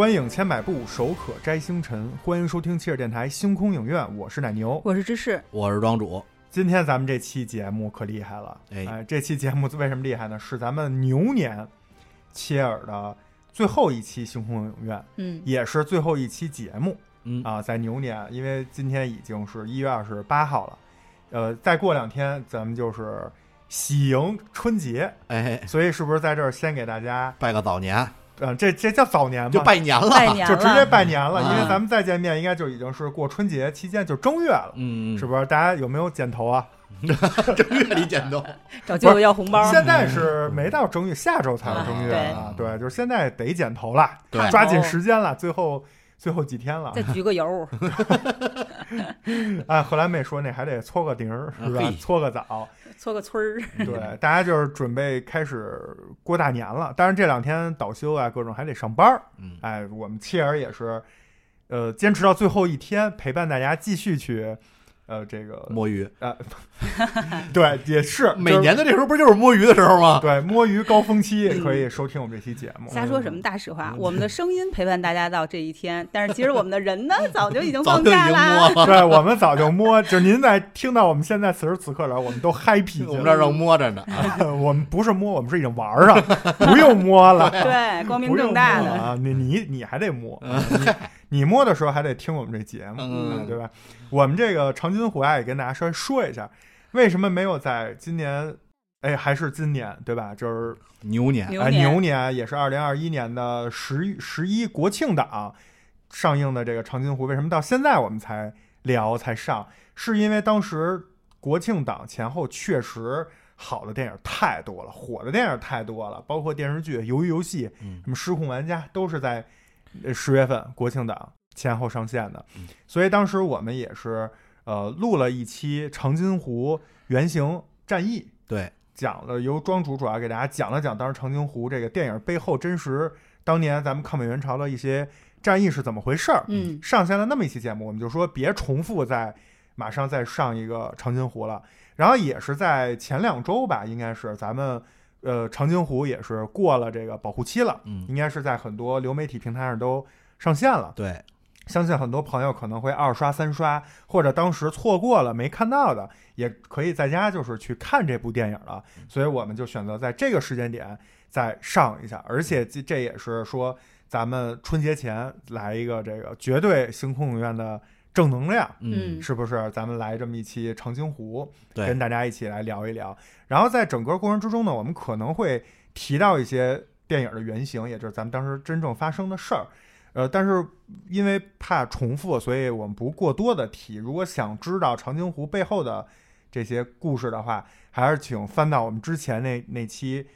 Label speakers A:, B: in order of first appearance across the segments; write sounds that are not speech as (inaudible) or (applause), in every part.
A: 观影千百步，手可摘星辰。欢迎收听切尔电台星空影院，我是奶牛。
B: 我是芝士，
C: 我是庄主。
A: 今天咱们这期节目可厉害了，
C: 哎。
A: 哎，这期节目为什么厉害呢？是咱们牛年切尔的最后一期星空影院，
B: 嗯，
A: 也是最后一期节目。
C: 嗯。
A: 啊，在牛年，因为今天已经是一月二十八号了，呃，再过两天咱们就是喜迎春节，
C: 哎，
A: 所以是不是在这儿先给大家，
C: 拜个早年，
A: 呃，这这叫早年吗？
C: 就拜年了，
B: 拜年
A: 就直接，拜年了，因为
C: 啊
A: 咱们再见面应该就已经是过春节期间，就正月了，
C: 嗯，
A: 是不是？大家有没有剪头啊？(laughs)
C: 正月里剪头，(laughs)
B: 找舅舅要红包，
A: 现在是没到正月，下周才是正月啊。对，就是现在得剪头了，
C: 对
A: 抓紧时间了，最后最后几天了
B: 再。焗个油，(laughs)
A: 啊，荷兰妹说那还得搓个顶儿，是吧？搓个澡。(laughs)
B: 搓个村儿，
A: 对，大家就是准备开始过大年了。当然这两天倒休啊，各种还得上班儿。
C: 嗯，
A: 哎，我们切尔也是，呃，坚持到最后一天，陪伴大家继续去，呃，这个
C: 摸鱼啊，(laughs)
A: 对，也是
C: 每年的这时候不就是摸鱼的时候吗？
A: 对摸鱼高峰期可以收听我们这期节目。(laughs)
B: 瞎说什么大实话？
C: 嗯
B: 我们的声音陪伴大家到这一天，但是其实我们的人呢，早就已经
C: 早就已经
B: 放假
C: 了，
A: 对，我们早就摸，就您在听到我们现在此时此刻来，我们都 happy，(laughs)
C: 我们这儿正摸着呢。啊
A: 我们不是摸，我们是已经玩儿上，不用摸了，
B: 对，光明正大的，
A: 啊！你你你还得摸，你你摸的时候还得听我们这节目，
C: 嗯
A: 对吧？我们这个长津湖啊，也跟大家稍微说一下，为什么没有在今年，哎，还是今年，对吧？就是
C: 牛年，
A: 哎，
B: 牛年
A: 也是二零二一年的十十一国庆档上映的这个长津湖，为什么到现在我们才聊才上？是因为当时国庆档前后确实好的电影太多了，火的电影太多了，包括电视剧《鱿鱼游戏》、
C: 嗯
A: 什么《失控玩家》都是在呃十月份国庆档前后上线的
C: 嗯，
A: 所以当时我们也是呃录了一期长津湖原型战役。
C: 对，
A: 讲了由庄主主要给大家讲了讲当时长津湖这个电影背后真实当年咱们抗美援朝的一些战役是怎么回事儿。
B: 嗯，
A: 上线了那么一期节目，我们就说别重复再马上再上一个长津湖了。然后也是在前两周吧，应该是咱们呃长津湖也是过了这个保护期了，
C: 嗯，
A: 应该是在很多流媒体平台上都上线了。
C: 对，
A: 相信很多朋友可能会二刷、三刷，或者当时错过了没看到的，也可以在家就是去看这部电影了。所以我们就选择在这个时间点再上一下，而且这这也是说咱们春节前来一个这个绝对星空影院的正能量。
B: 嗯
A: 是不是？咱们来这么一期长津湖，
C: 对
A: 跟大家一起来聊一聊。然后在整个过程之中呢，我们可能会提到一些电影的原型，也就是咱们当时真正发生的事儿。呃，但是因为怕重复，所以我们不过多的提。如果想知道长津湖背后的这些故事的话，还是请翻到我们之前那那期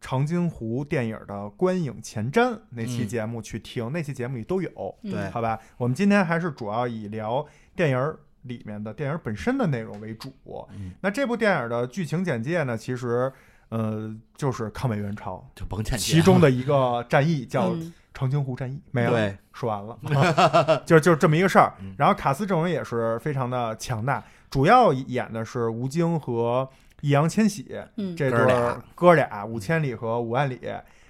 A: 长津湖电影的观影前瞻那期
C: 嗯
A: 节目去听，那期节目里都有。
B: 嗯
C: 对
A: 好吧，我们今天还是主要以聊电影儿里面的电影本身的内容为主。
C: 嗯
A: 那这部电影的剧情简介呢，其实呃就是抗美援朝
C: 就甭欠
A: 其中的一个战役叫
B: 嗯
A: 长津湖战役，没了，
C: 对，
A: 说完了，(laughs) 就就这么一个事儿。
C: 嗯。
A: 然后卡斯阵容也是非常的强大，主要演的是吴京和易烊千玺
B: 嗯，
A: 这对儿
C: 哥俩。
A: 哥俩，五千里和五万里。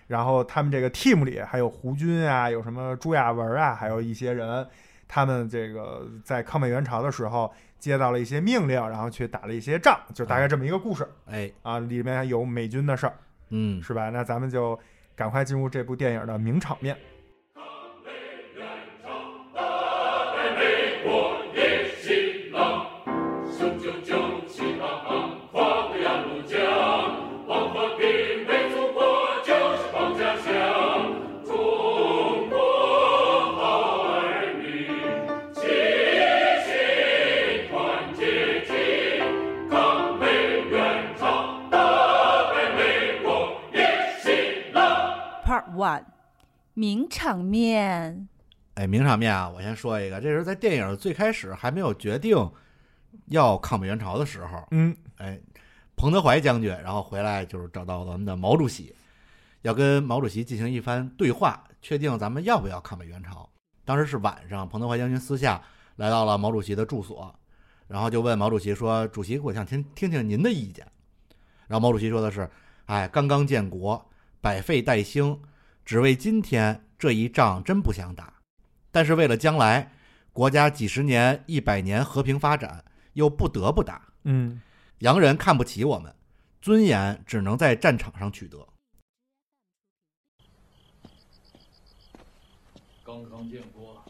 A: 然后他们这个 team 里还有胡军啊，有什么朱亚文啊，还有一些人，他们这个在抗美援朝的时候接到了一些命令，然后去打了一些仗，就大概这么一个故事。
C: 哎，
A: 啊。里面还有美军的事儿，
C: 嗯，
A: 是吧？那咱们就赶快进入这部电影的名场面。
B: 名场面，
C: 哎，名场面啊，我先说一个，这是在电影最开始还没有决定要抗美援朝的时候，
A: 嗯
C: 哎，彭德怀将军，然后回来就是找到咱们的毛主席，要跟毛主席进行一番对话，确定咱们要不要抗美援朝。当时是晚上，彭德怀将军私下来到了毛主席的住所，然后就问毛主席说：“主席，我想听听听您的意见。”然后毛主席说的是：“哎，刚刚建国，百废待兴，只为今天这一仗真不想打，但是为了将来国家几十年、一百年和平发展，又不得不打。
A: 嗯
C: 洋人看不起我们，尊严只能在战场上取得。
D: 刚刚建国，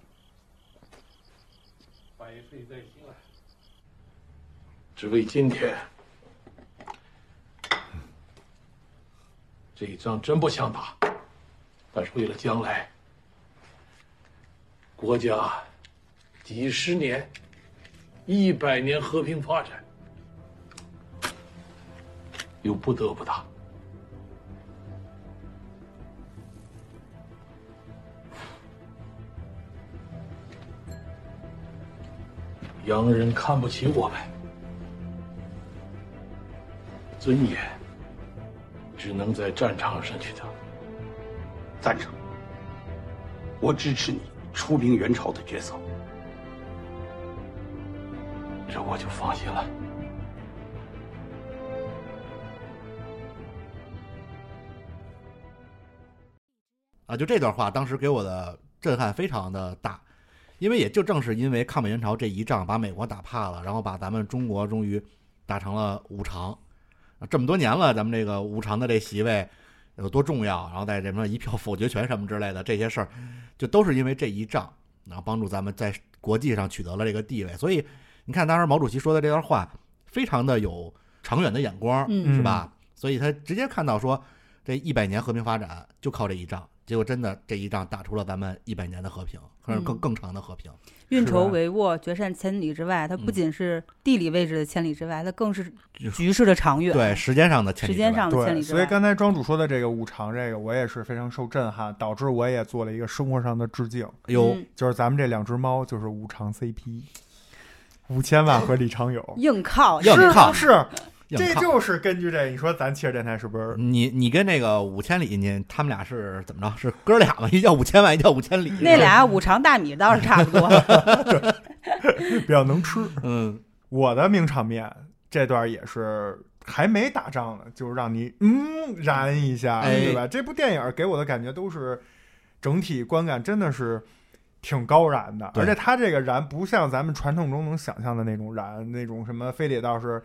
D: 百岁在心啊，只为今天。这一仗真不想打，但是为了将来，国家几十年、一百年和平发展，又不得不打。洋人看不起我们，尊严只能在战场上去打。
E: 赞成。我支持你出兵援朝的决策。
D: 这我就放心了。
C: 啊，就这段话，当时给我的震撼非常的大，因为也就正是因为抗美援朝这一仗，把美国打怕了，然后把咱们中国终于打成了五常。啊这么多年了，咱们这个五常的这席位有多重要，然后在什么一票否决权什么之类的这些事儿，就都是因为这一仗，然后帮助咱们在国际上取得了这个地位。所以你看，当时毛主席说的这段话，非常的有长远的眼光，
B: 嗯
C: 是吧？所以他直接看到说，这一百年和平发展就靠这一仗，结果真的这一仗打出了咱们一百年的和平，或者更
B: 嗯
C: 更长的和平。
B: 运筹帷幄，决战千里之外。它不
C: 嗯
B: 仅是地理位置的千里之外，它更是局势的长远。
C: 对，时间上的千里之外
B: 时间上的千
A: 对，所以
B: 里之外。
A: 刚才庄主说的这个五常，这个我也是非常受震撼，导致我也做了一个生活上的致敬，
C: 有
B: 嗯
A: 就是咱们这两只猫就是五常 CP，五千万和李长友，
B: 硬靠，
C: 硬靠
A: 是，
C: 硬靠
A: 这就是根据这，你说咱汽车电台是不是？
C: 你你跟那个五千里，你他们俩是怎么着？是哥俩吗？(laughs) 一叫五千万，一叫五千里。
B: 那俩五常大米倒是差不多。(laughs)
A: 比较能吃。
C: 嗯，
A: 我的名场面这段也是还没打仗呢，就是让你嗯燃一下，
C: 哎
A: 对吧？这部电影给我的感觉都是整体观感真的是挺高燃的，而且它这个燃不像咱们传统中能想象的那种燃，那种什么非得倒是。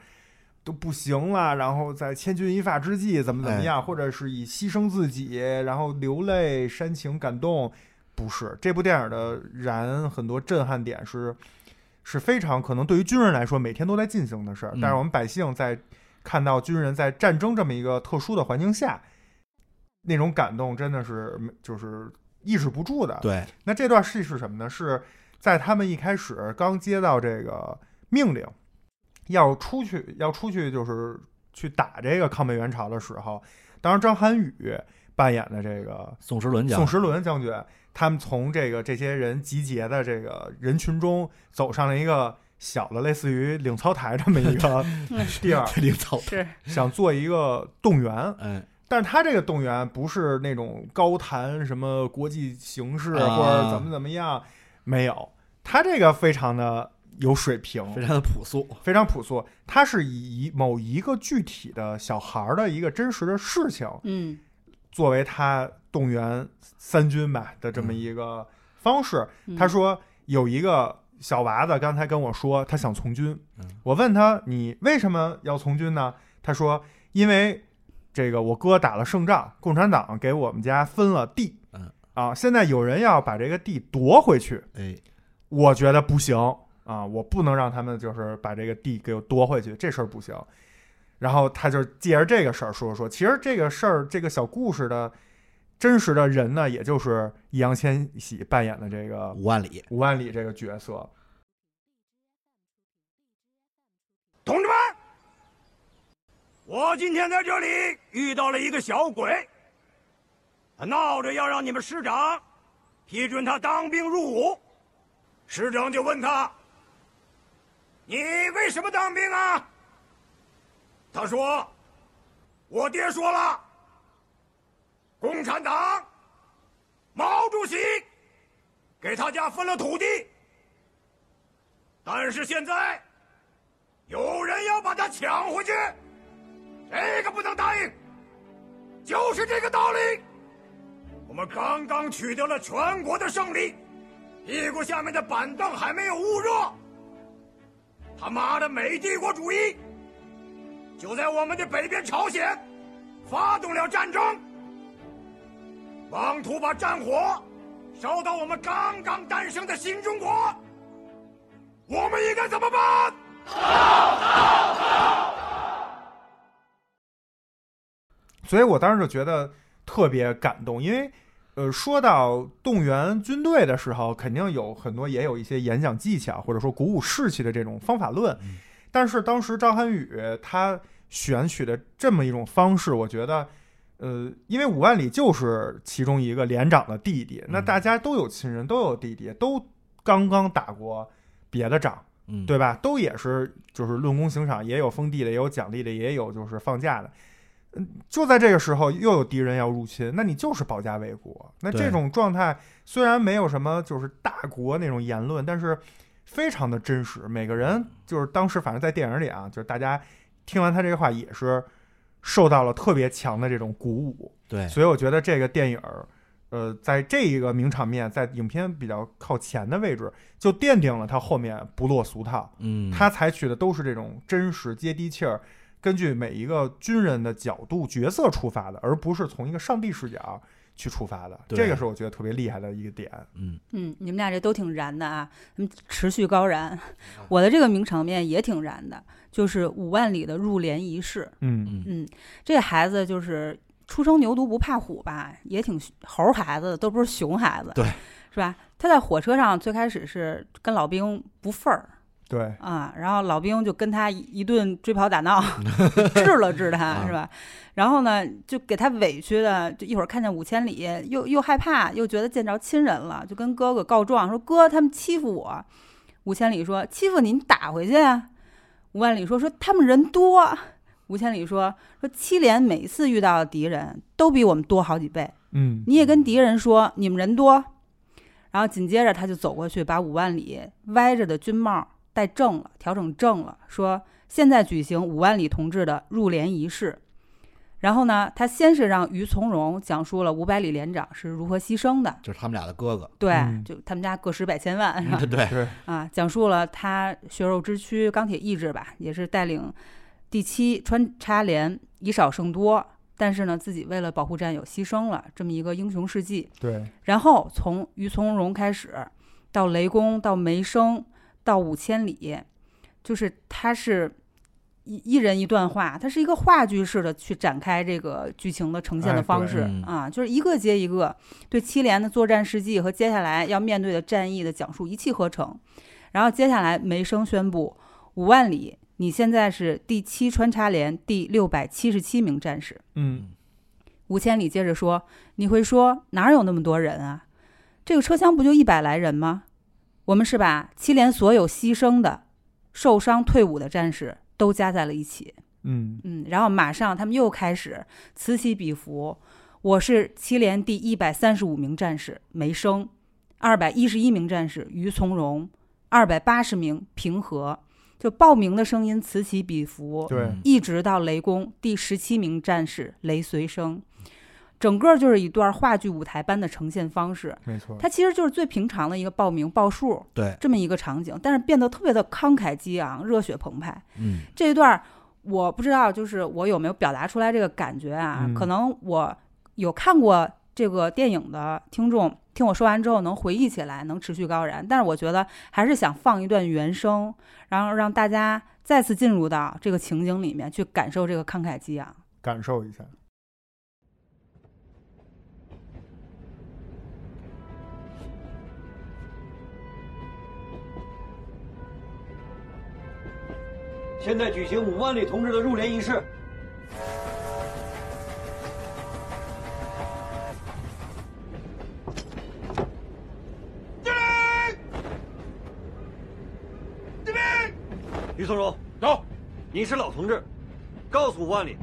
A: 都不行了，然后在千钧一发之际怎么怎么样，或者是以牺牲自己，然后流泪、煽情、感动，不是这部电影的燃很多震撼点是是非常可能对于军人来说每天都在进行的事儿，
C: 嗯
A: 但是我们百姓在看到军人在战争这么一个特殊的环境下，那种感动真的是就是抑制不住的。
C: 对，
A: 那这段戏是什么呢？是在他们一开始刚接到这个命令，要出去要出去就是去打这个抗美援朝的时候，当时张涵予扮演的这个
C: 宋时轮将
A: 宋时轮将军，他们从这个这些人集结的这个人群中走上了一个小的类似于领操台这么一个 (laughs) 地儿，
C: 领走，
B: 是，
A: 想做一个动员。
C: 嗯，
A: 但是他这个动员不是那种高谈什么国际形势
C: 啊
A: 或者怎么怎么样，没有，他这个非常的有水平，
C: 非常的朴素。
A: 非常朴素。他是以某一个具体的小孩儿的一个真实的事情，
B: 嗯。
A: 作为他动员三军吧的这么一个方式。
B: 嗯。
A: 他说有一个小娃子刚才跟我说他想从军。
C: 嗯，
A: 我问他你为什么要从军呢？他说因为这个我哥打了胜仗，共产党给我们家分了地，
C: 嗯。
A: 啊，现在有人要把这个地夺回去，
C: 哎，
A: 我觉得不行啊，我不能让他们就是把这个地给我夺回去，这事儿不行。然后他就借着这个事儿说说，其实这个事儿这个小故事的真实的人呢，也就是易烊千玺扮演的这个
C: 五万里，
A: 吴万里这个角色。
E: 同志们，我今天在这里遇到了一个小鬼，他闹着要让你们师长批准他当兵入伍。师长就问他：“你为什么当兵啊？”他说：“我爹说了，共产党毛主席给他家分了土地，但是现在。”有人要把他抢回去，这个不能答应，就是这个道理。我们们刚刚取得了全国的胜利，屁股下面的板凳还没有捂热。他妈的美帝国主义。就在我们的北边朝鲜发动了战争，妄图把战火烧到我们刚刚诞生的新中国，我们应该怎么办？
A: 所以我当时就觉得特别感动，因为呃，说到动员军队的时候，肯定有很多也有一些演讲技巧，或者说鼓舞士气的这种方法论。但是当时张涵予他选取的这么一种方式，我觉得。呃，因为五万里就是其中一个连长的弟弟，那大家都有亲人，都有弟弟，都刚刚打过别的仗，
C: 嗯，
A: 对吧？都也是就是论功行赏，也有封地的，也有奖励的，也有就是放假的。嗯，就在这个时候又有敌人要入侵，那你就是保家卫国。那这种状态虽然没有什么就是大国那种言论，但是非常的真实。每个人就是当时反正在电影里啊，就是大家听完他这个话也是受到了特别强的这种鼓舞。
C: 对，
A: 所以我觉得这个电影儿，呃，在这一个名场面，在影片比较靠前的位置，就奠定了它后面不落俗套。
C: 嗯，
A: 他采取的都是这种真实、接地气儿，根据每一个军人的角度、角色出发的，而不是从一个上帝视角去出发的。这个是我觉得特别厉害的一个点。
C: 嗯
B: 嗯，你们俩这都挺燃的啊，嗯，持续高燃。(laughs) 我的这个名场面也挺燃的，就是五万里的入殓仪式。
A: 嗯
C: 嗯
B: 嗯，这孩子就是初生牛犊不怕虎吧，也挺猴孩子，都不是熊孩子，
C: 对，
B: 是吧？他在火车上最开始是跟老兵不忿儿
A: 对，
B: 啊，然后老兵就跟他一一顿追跑打闹，(laughs) 治了治他，
C: 啊
B: 是吧？然后呢，就给他委屈的，就一会儿看见五千里，又又害怕，又觉得见着亲人了，就跟哥哥告状说：“哥，他们欺负我。”五千里说：“欺负你，你打回去呀。”五万里说：“说他们人多。”五千里说：“说七连每次遇到的敌人都比我们多好几倍，
A: 嗯
B: 你也跟敌人说你们人多。”然后紧接着他就走过去，把五万里歪着的军帽戴正了，调整正了，说：“现在举行五万里同志的入联仪式。”然后呢，他先是让于从容讲述了五百里连长是如何牺牲的，
C: 就是他们俩的哥哥，
B: 对，
A: 嗯
B: 就他们家个十百千万，是啊，讲述了他血肉之躯、钢铁意志吧，也是带领第七穿插连以少胜多，但是呢，自己为了保护战友牺牲了这么一个英雄事迹。
A: 对，
B: 然后从于从容开始，到雷公，到梅生，到五千里，就是他是一一人一段话，它是一个话剧式的去展开这个剧情的呈现的方式、
C: 嗯
B: 啊，就是一个接一个对七连的作战事迹和接下来要面对的战役的讲述一气呵成。然后接下来梅生宣布五万里，你现在是第七穿插连第六百七十七名战士。
A: 嗯
B: 五千里接着说：“你会说哪有那么多人啊？这个车厢不就一百来人吗？我们是把七连所有牺牲的、受伤退伍的战士都加在了一起。
A: 嗯
B: 嗯，然后马上他们又开始此起彼伏。我是七连第一百三十五名战士梅生，二百一十一名战士于从容，二百八十名平和。就报名的声音此起彼伏。
A: 对
C: 嗯
B: 一直到雷公第十七名战士雷随生，整个就是一段话剧舞台般的呈现方式。
A: 没错，
B: 它其实就是最平常的一个报名报数
C: 对，
B: 这么一个场景，但是变得特别的慷慨激昂、热血澎湃。
C: 嗯
B: 这一段我不知道，就是我有没有表达出来这个感觉啊？
A: 嗯
B: 可能我有看过这个电影的听众，听我说完之后能回忆起来，能持续高燃。但是我觉得还是想放一段原声，然后让大家再次进入到这个情景里面去感受这个慷慨激昂。
A: 感受一下。
F: 现在举行五万里同志的入殓仪式。于从容，
E: 走，
F: 你是老同志，告诉五万里，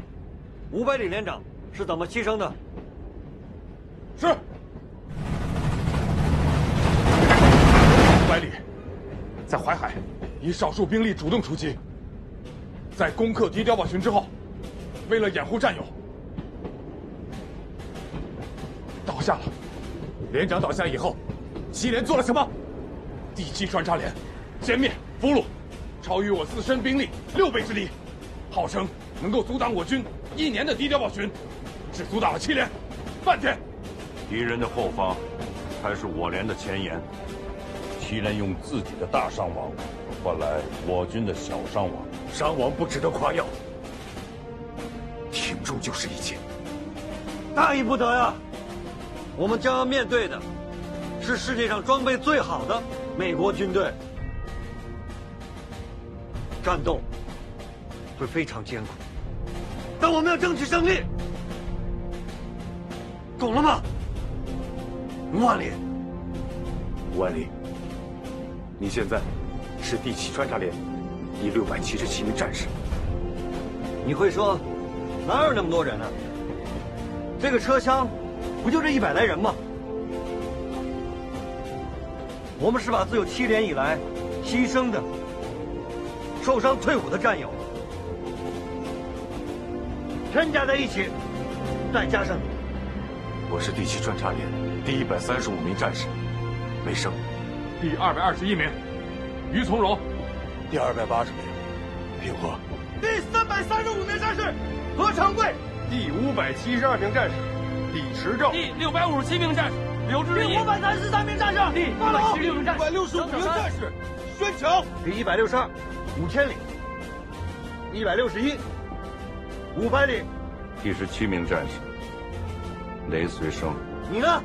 F: 五百里连长是怎么牺牲的？
E: 是。百里，在淮海，以少数兵力主动出击，在攻克敌碉堡群之后，为了掩护战友，倒下了。
G: 连长倒下以后，七连做了什么？第七穿插连歼灭俘虏，超于我自身兵力六倍之力，号称能够阻挡我军一年的敌碉堡群，只阻挡了七连，半天。
H: 敌人的后方才是我连的前沿，七连用自己的大伤亡换来我军的小伤亡，
G: 伤亡不值得夸耀，挺住就是一切。
F: 大意不得呀！我们将要面对的是世界上装备最好的美国军队，战斗会非常艰苦，但我们要争取胜利，懂了吗？吴万里，
G: 吴万里，你现在是第七穿插连第六百七十七名战士。
F: 你会说哪有那么多人呢、这个车厢不就这一百来人吗？我们是把自有七连以来牺牲的、受伤退伍的战友全加在一起，再加上你，
G: 我是第七穿插连第一百三十五名战士，梅生；第二百二十一名。于从容；第二百八十名。平和；
F: 第三百三十五名战士何长贵，
G: 第五百七十二名战士。李持正；
E: 第六百五十七名战士。刘志
F: 第五百三十三名战士
E: 第
F: 马龙
E: 176名战士
G: 一百六十五名战士宣强；
F: 第一百六十二五千里，一百六十一五百里，
H: 第十七名战士。雷随生。
F: 你呢？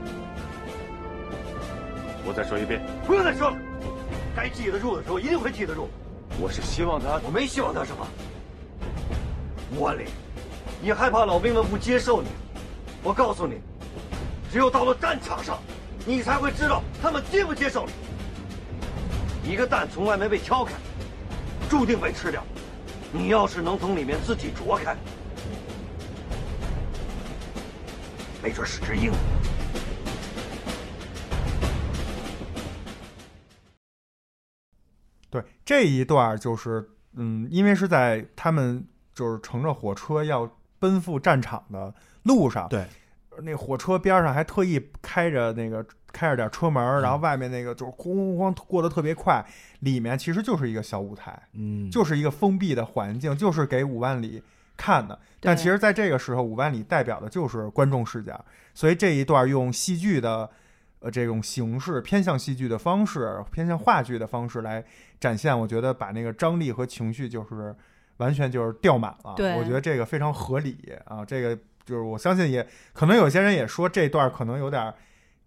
G: 我再说一遍，
F: 不用再说了，该记得住的时候一定会记得住。
G: 我是希望他
F: 我没希望他什么。吴万里，你害怕老兵们不接受你，我告诉你，只有到了战场上，你才会知道他们接不接受你。一个蛋从外面被敲开，注定被吃掉。你要是能从里面自己啄开，没准是只鹰。
A: 对这一段儿就是，嗯，因为是在他们就是乘着火车要奔赴战场的路上，
C: 对，
A: 那火车边上还特意开着那个开着点车门儿，然后外面那个就是咣咣咣过得特别快，里面其实就是一个小舞台，
C: 嗯，
A: 就是一个封闭的环境，就是给五万里看的。但其实在这个时候，五万里代表的就是观众视角，所以这一段用戏剧的呃这种形式，偏向戏剧的方式，偏向话剧的方式来展现，我觉得把那个张力和情绪就是完全就是吊满了。
B: 对
A: 我觉得这个非常合理啊，这个就是我相信也可能有些人也说这段可能有点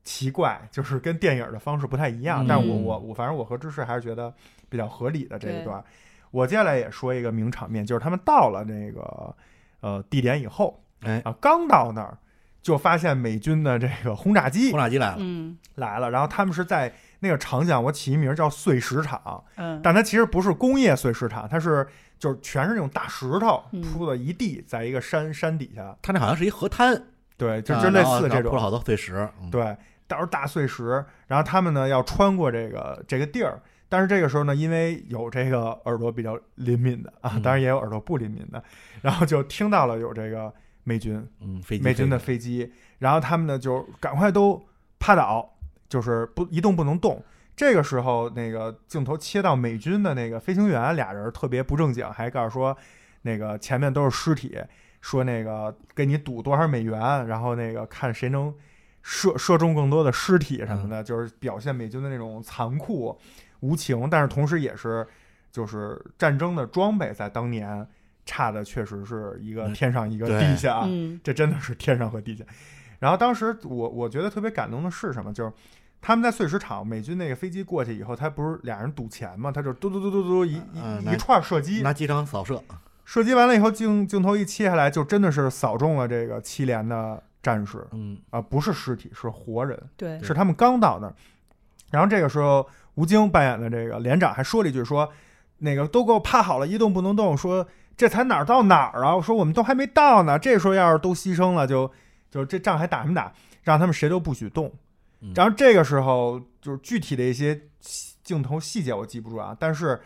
A: 奇怪，就是跟电影的方式不太一样。
C: 嗯
A: 但我我我反正我和芝士还是觉得比较合理的这一段。我接下来也说一个名场面，就是他们到了那个呃地点以后
C: 哎，
A: 啊，刚到那儿就发现美军的这个轰炸机
C: 轰炸机来了，
B: 嗯
A: 来了，然后他们是在那个场景，我起一名叫碎石场，
B: 嗯，
A: 但它其实不是工业碎石场，它是就是全是那种大石头
B: 嗯。
A: 铺了一地，在一个山山底下，
C: 它那好像是一河滩，
A: 对，就
C: 啊
A: 就类似这种
C: 铺了好多碎石，嗯，
A: 对，都是大碎石。然后他们呢要穿过这个这个地儿，但是这个时候呢，因为有这个耳朵比较灵敏的啊，
C: 嗯。
A: 当然也有耳朵不灵敏的，然后就听到了有这个美军
C: 嗯，飞机
A: 美军的
C: 飞
A: 飞机，然后他们呢就赶快都趴倒，就是不一动不能动。这个时候，那个镜头切到美军的那个飞行员俩人特别不正经，还告诉说，那个前面都是尸体，说那个给你赌多少美元，然后那个看谁能射射中更多的尸体什么的，就是表现美军的那种残酷无情，但是同时也是就是战争的装备在当年差的确实是一个
C: 嗯
A: 天上一个地下这真的是天上和地下。然后当时我我觉得特别感动的是什么？就是他们在碎石场，美军那个飞机过去以后，他不是俩人赌钱嘛？他就嘟嘟嘟嘟嘟一一一串射击，
C: 拿机枪扫射，
A: 射击完了以后，镜镜头一切下来，就真的是扫中了这个七连的战士
C: 嗯，
A: 啊、不是尸体，是活人，
B: 对，
A: 是他们刚到那儿。然后这个时候，吴京扮演的这个连长还说了一句说：“那个都给我趴好了，一动不能动。”说这才哪儿到哪儿啊？我说我们都还没到呢。这时候要是都牺牲了，就就这仗还打什么打？让他们谁都不许动
C: 嗯。
A: 然后这个时候就是具体的一些细镜头细节我记不住啊，但是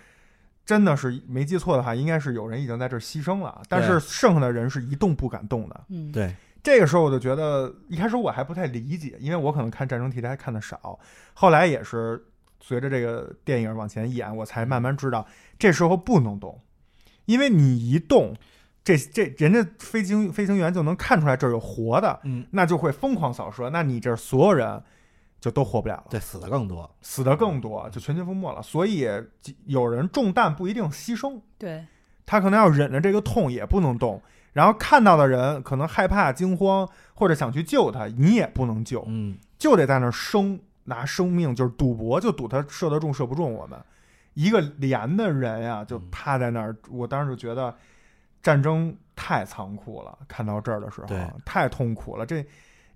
A: 真的是没记错的话，应该是有人已经在这儿牺牲了，但是剩下的人是一动不敢动的。
B: 嗯，
C: 对，
A: 这个时候我就觉得，一开始我还不太理解，因为我可能看战争题材看的少，后来也是随着这个电影往前演，我才慢慢知道，这时候不能动，因为你一动，这这人家飞行飞行员就能看出来这儿有活的，
C: 嗯，
A: 那就会疯狂扫射，那你这儿所有人就都活不了了，
C: 对，死的更多。
A: 死的更多，就全军覆没了。所以有人中弹不一定牺牲，
B: 对，
A: 他可能要忍着这个痛也不能动，然后看到的人可能害怕、惊慌或者想去救他，你也不能救，
C: 嗯，
A: 就得在那儿生拿生命就是赌博，就赌他射得中射不中我们。一个连的人呀，就趴在那儿，我当时就觉得战争太残酷了。看到这儿的时候，太痛苦了。这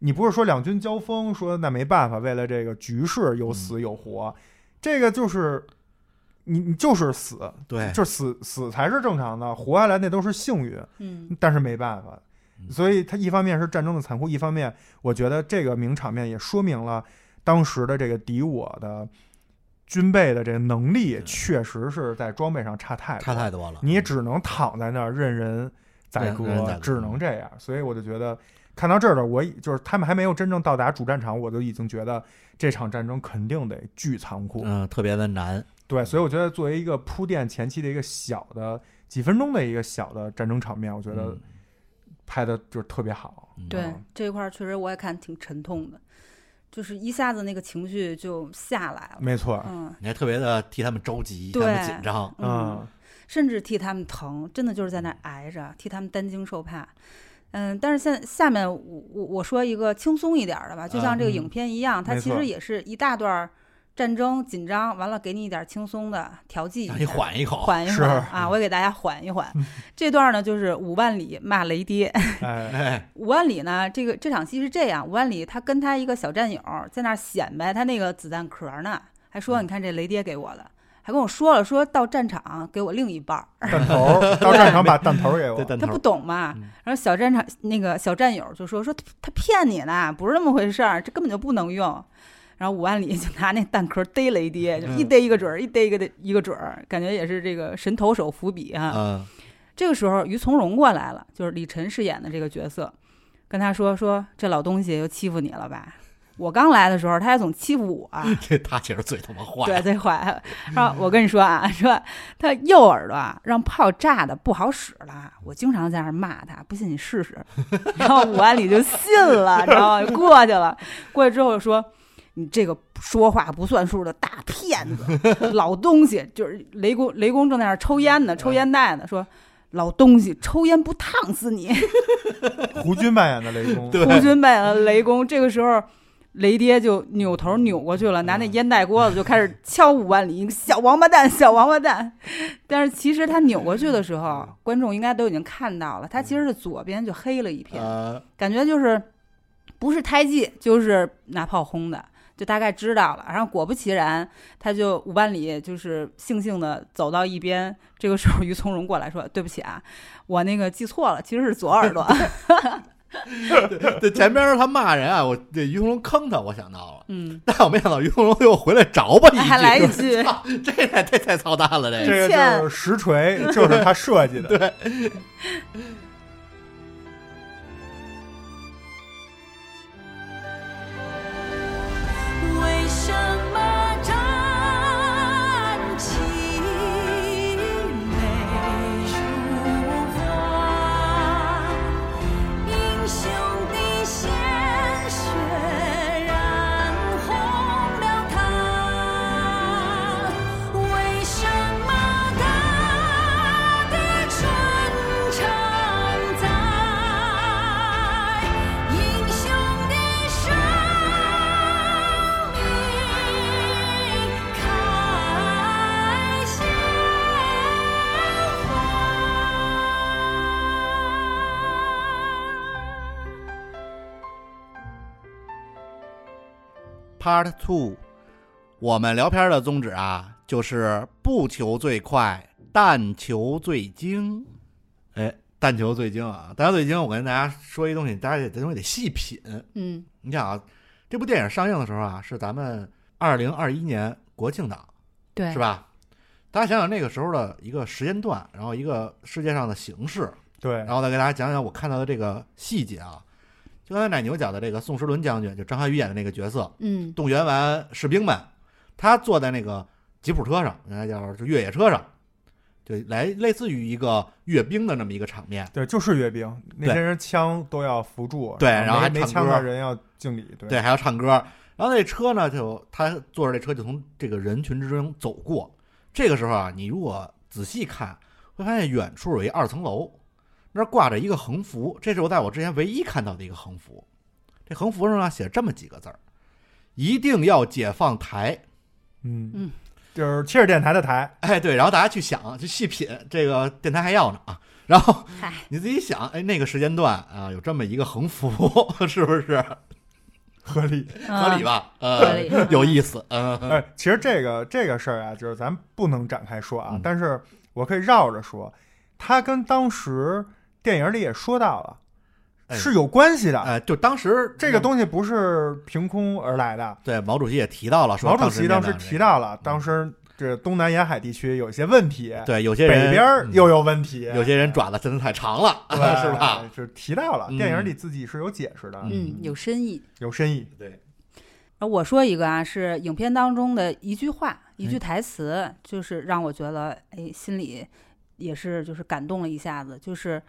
A: 你不是说两军交锋，说那没办法，为了这个局势有死有活，这个就是你你就是死，
C: 对，
A: 就死死才是正常的，活下来那都是幸运。
B: 嗯，
A: 但是没办法，
C: 嗯
A: 所以它一方面是战争的残酷，一方面我觉得这个名场面也说明了当时的这个敌我的军备的这个能力确实是在装备上差太多
C: 差太多了。
A: 你只能躺在那儿任人宰割只能这样。所以我就觉得看到这儿了，我已就是他们还没有真正到达主战场，我就已经觉得这场战争肯定得巨残酷。
C: 嗯，特别的难。
A: 对，所以我觉得作为一个铺垫前期的一个小的几分钟的一个小的战争场面，我觉得
C: 嗯
A: 拍的就是特别好。
C: 嗯
B: 对
A: 嗯
B: 这一块儿确实我也看挺沉痛的，就是一下子那个情绪就下来了。
A: 没错，
B: 嗯
C: 你还特别的替他们着急，
B: 对
C: 他们紧张。
A: 嗯，
B: 甚至替他们疼，真的就是在那儿挨着，替他们担惊受怕。嗯，但是现在下面我我我说一个轻松一点儿的吧，就像这个
A: 嗯
B: 影片一样，它其实也是一大段儿战争紧张，完了给你一点儿轻松的调剂一下，
C: 让你缓一口。
B: 缓一缓啊！我也给大家缓一缓。这段呢，就是五万里骂雷爹。
A: 哎，
C: 哎，
B: 五万里呢，这个这场戏是这样：五万里他跟他一个小战友在那儿显摆他那个子弹壳呢，还说
C: 嗯
B: 你看这雷爹给我的，还跟我说了说到战场给我另一半儿。
A: 弹头儿 (laughs) 到战场把弹头儿给我
C: 对，，
B: 他不懂嘛
C: 嗯，
B: 然后小战场那个小战友就说说他他骗你呢，不是那么回事儿，这根本就不能用。然后五万里就拿那弹壳逮了一爹，就一
C: 嗯
B: 逮一个准儿，一逮一个的一个准儿，感觉也是这个神投手伏笔啊。
C: 嗯，
B: 这个时候于从容过来了，就是李晨饰演的这个角色，跟他说说这老东西又欺负你了吧？我刚来的时候他还总欺负我，(laughs)
C: 这他其实最他妈坏。
B: 对，最坏。然后我跟你说啊，(laughs) 说他右耳朵啊让炮炸的不好使了，我经常在那儿骂他，不信你试试。然后武安里就信了，知道吗？就过去了。过去之后说。你这个说话不算数的大骗子，(laughs) 老东西！就是雷公，雷公正在那儿抽烟呢，抽烟袋呢，说老东西，抽烟不烫死你！
A: 胡军扮演的雷公，
C: 对
B: 胡军扮演的雷公，这个时候雷爹就扭头扭过去了，拿那烟袋锅子就开始敲五万里，(laughs) 小王八蛋，小王八蛋。但是其实他扭过去的时候，观众应该都已经看到了，他其实是左边就黑了一片，
C: 呃，
B: 感觉就是不是胎记就是拿炮轰的。就大概知道了，然后果不其然，他就五万里就是悻悻的走到一边。这个时候，于从容过来说：“对不起啊，我那个记错了，其实是左耳朵。(laughs) ”
C: (laughs) 对，前边他骂人啊，我这于红龙坑他，我想到了，
B: 嗯，
C: 但我没想到于红龙又回来找吧一句，
B: 还来一句。(laughs)
C: 操这太太太操蛋了，这个。
A: 这个就是实锤，(laughs) 就是他设计的。对，
C: Part Two，我们聊片的宗旨啊，就是不求最快，但求最精。哎，但求最精啊！但求最精，我跟大家说一东西，大家得这东西得细品。
B: 嗯，
C: 你想啊，这部电影上映的时候啊，是咱们二零二一年国庆档，
B: 对，
C: 是？吧？大家想想那个时候的一个时间段，然后一个世界上的形势，
A: 对，
C: 然后再给大家讲讲我看到的这个细节啊。就刚才奶牛讲的这个宋时轮将军，就张涵予演的那个角色，
B: 嗯
C: 动员完士兵们，他坐在那个吉普车上，应该叫就越野车上，就来类似于一个阅兵的那么一个场面。
A: 对，就是阅兵，那些人枪都要扶住，
C: 对然后还
A: 没没枪
C: 歌
A: 的人要敬礼，对
C: 对，还要唱歌。然后那车呢，就他坐着这车就从这个人群之中走过。这个时候啊，你如果仔细看，会发现远处有一二层楼，那儿挂着一个横幅，这是我在我之前唯一看到的一个横幅。这横幅上呢写这么几个字儿：一定要解放台。
A: 嗯
B: 嗯，
A: 就是切尔电台的台，
C: 哎，对，然后大家去想，去细品，这个电台还要呢啊。然后你自己想，哎，那个时间段啊，有这么一个横幅，(laughs) 是不是
A: 合理。
C: 合理 (laughs) 吧？
B: 合
C: 呃
B: 理，
C: 有意思。嗯，
A: 哎，其实这个这个事儿啊，就是咱不能展开说啊，
C: 嗯
A: 但是我可以绕着说，它跟当时电影里也说到了，
C: 哎
A: 是有关系的。
C: 呃，就当时
A: 这个东西不是凭空而来的，
C: 对毛主席也提到了，说
A: 毛主席当时提到了，当时这东南沿海地区有一些问题，
C: 对有些人
A: 北边又有问题，
C: 有些人爪子真的太长了，(laughs) 是吧？？
A: 就是提到了，
C: 嗯
A: 电影里自己是有解释的，
B: 嗯，有深意。
A: 有深意。
C: 对，
B: 而我说一个啊，是影片当中的一句话，一句
C: 哎
B: 台词，就是让我觉得，哎，心里也是就是感动了一下子，就是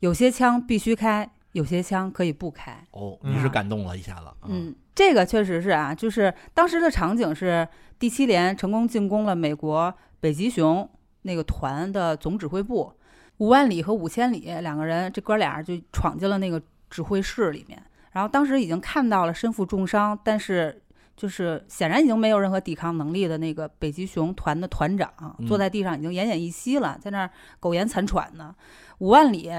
B: 有些枪必须开，有些枪可以不开。
C: 哦，
A: 嗯
C: 你是感动了一下子，啊，
B: 嗯，这个确实是啊，就是当时的场景是第七连成功进攻了美国北极熊那个团的总指挥部，五万里和五千里两个人，这哥俩就闯进了那个指挥室里面，然后当时已经看到了身负重伤，但是。就是显然已经没有任何抵抗能力的那个北极熊团的团长，
C: 嗯
B: 坐在地上已经奄奄一息了，在那儿苟延残喘呢。五万里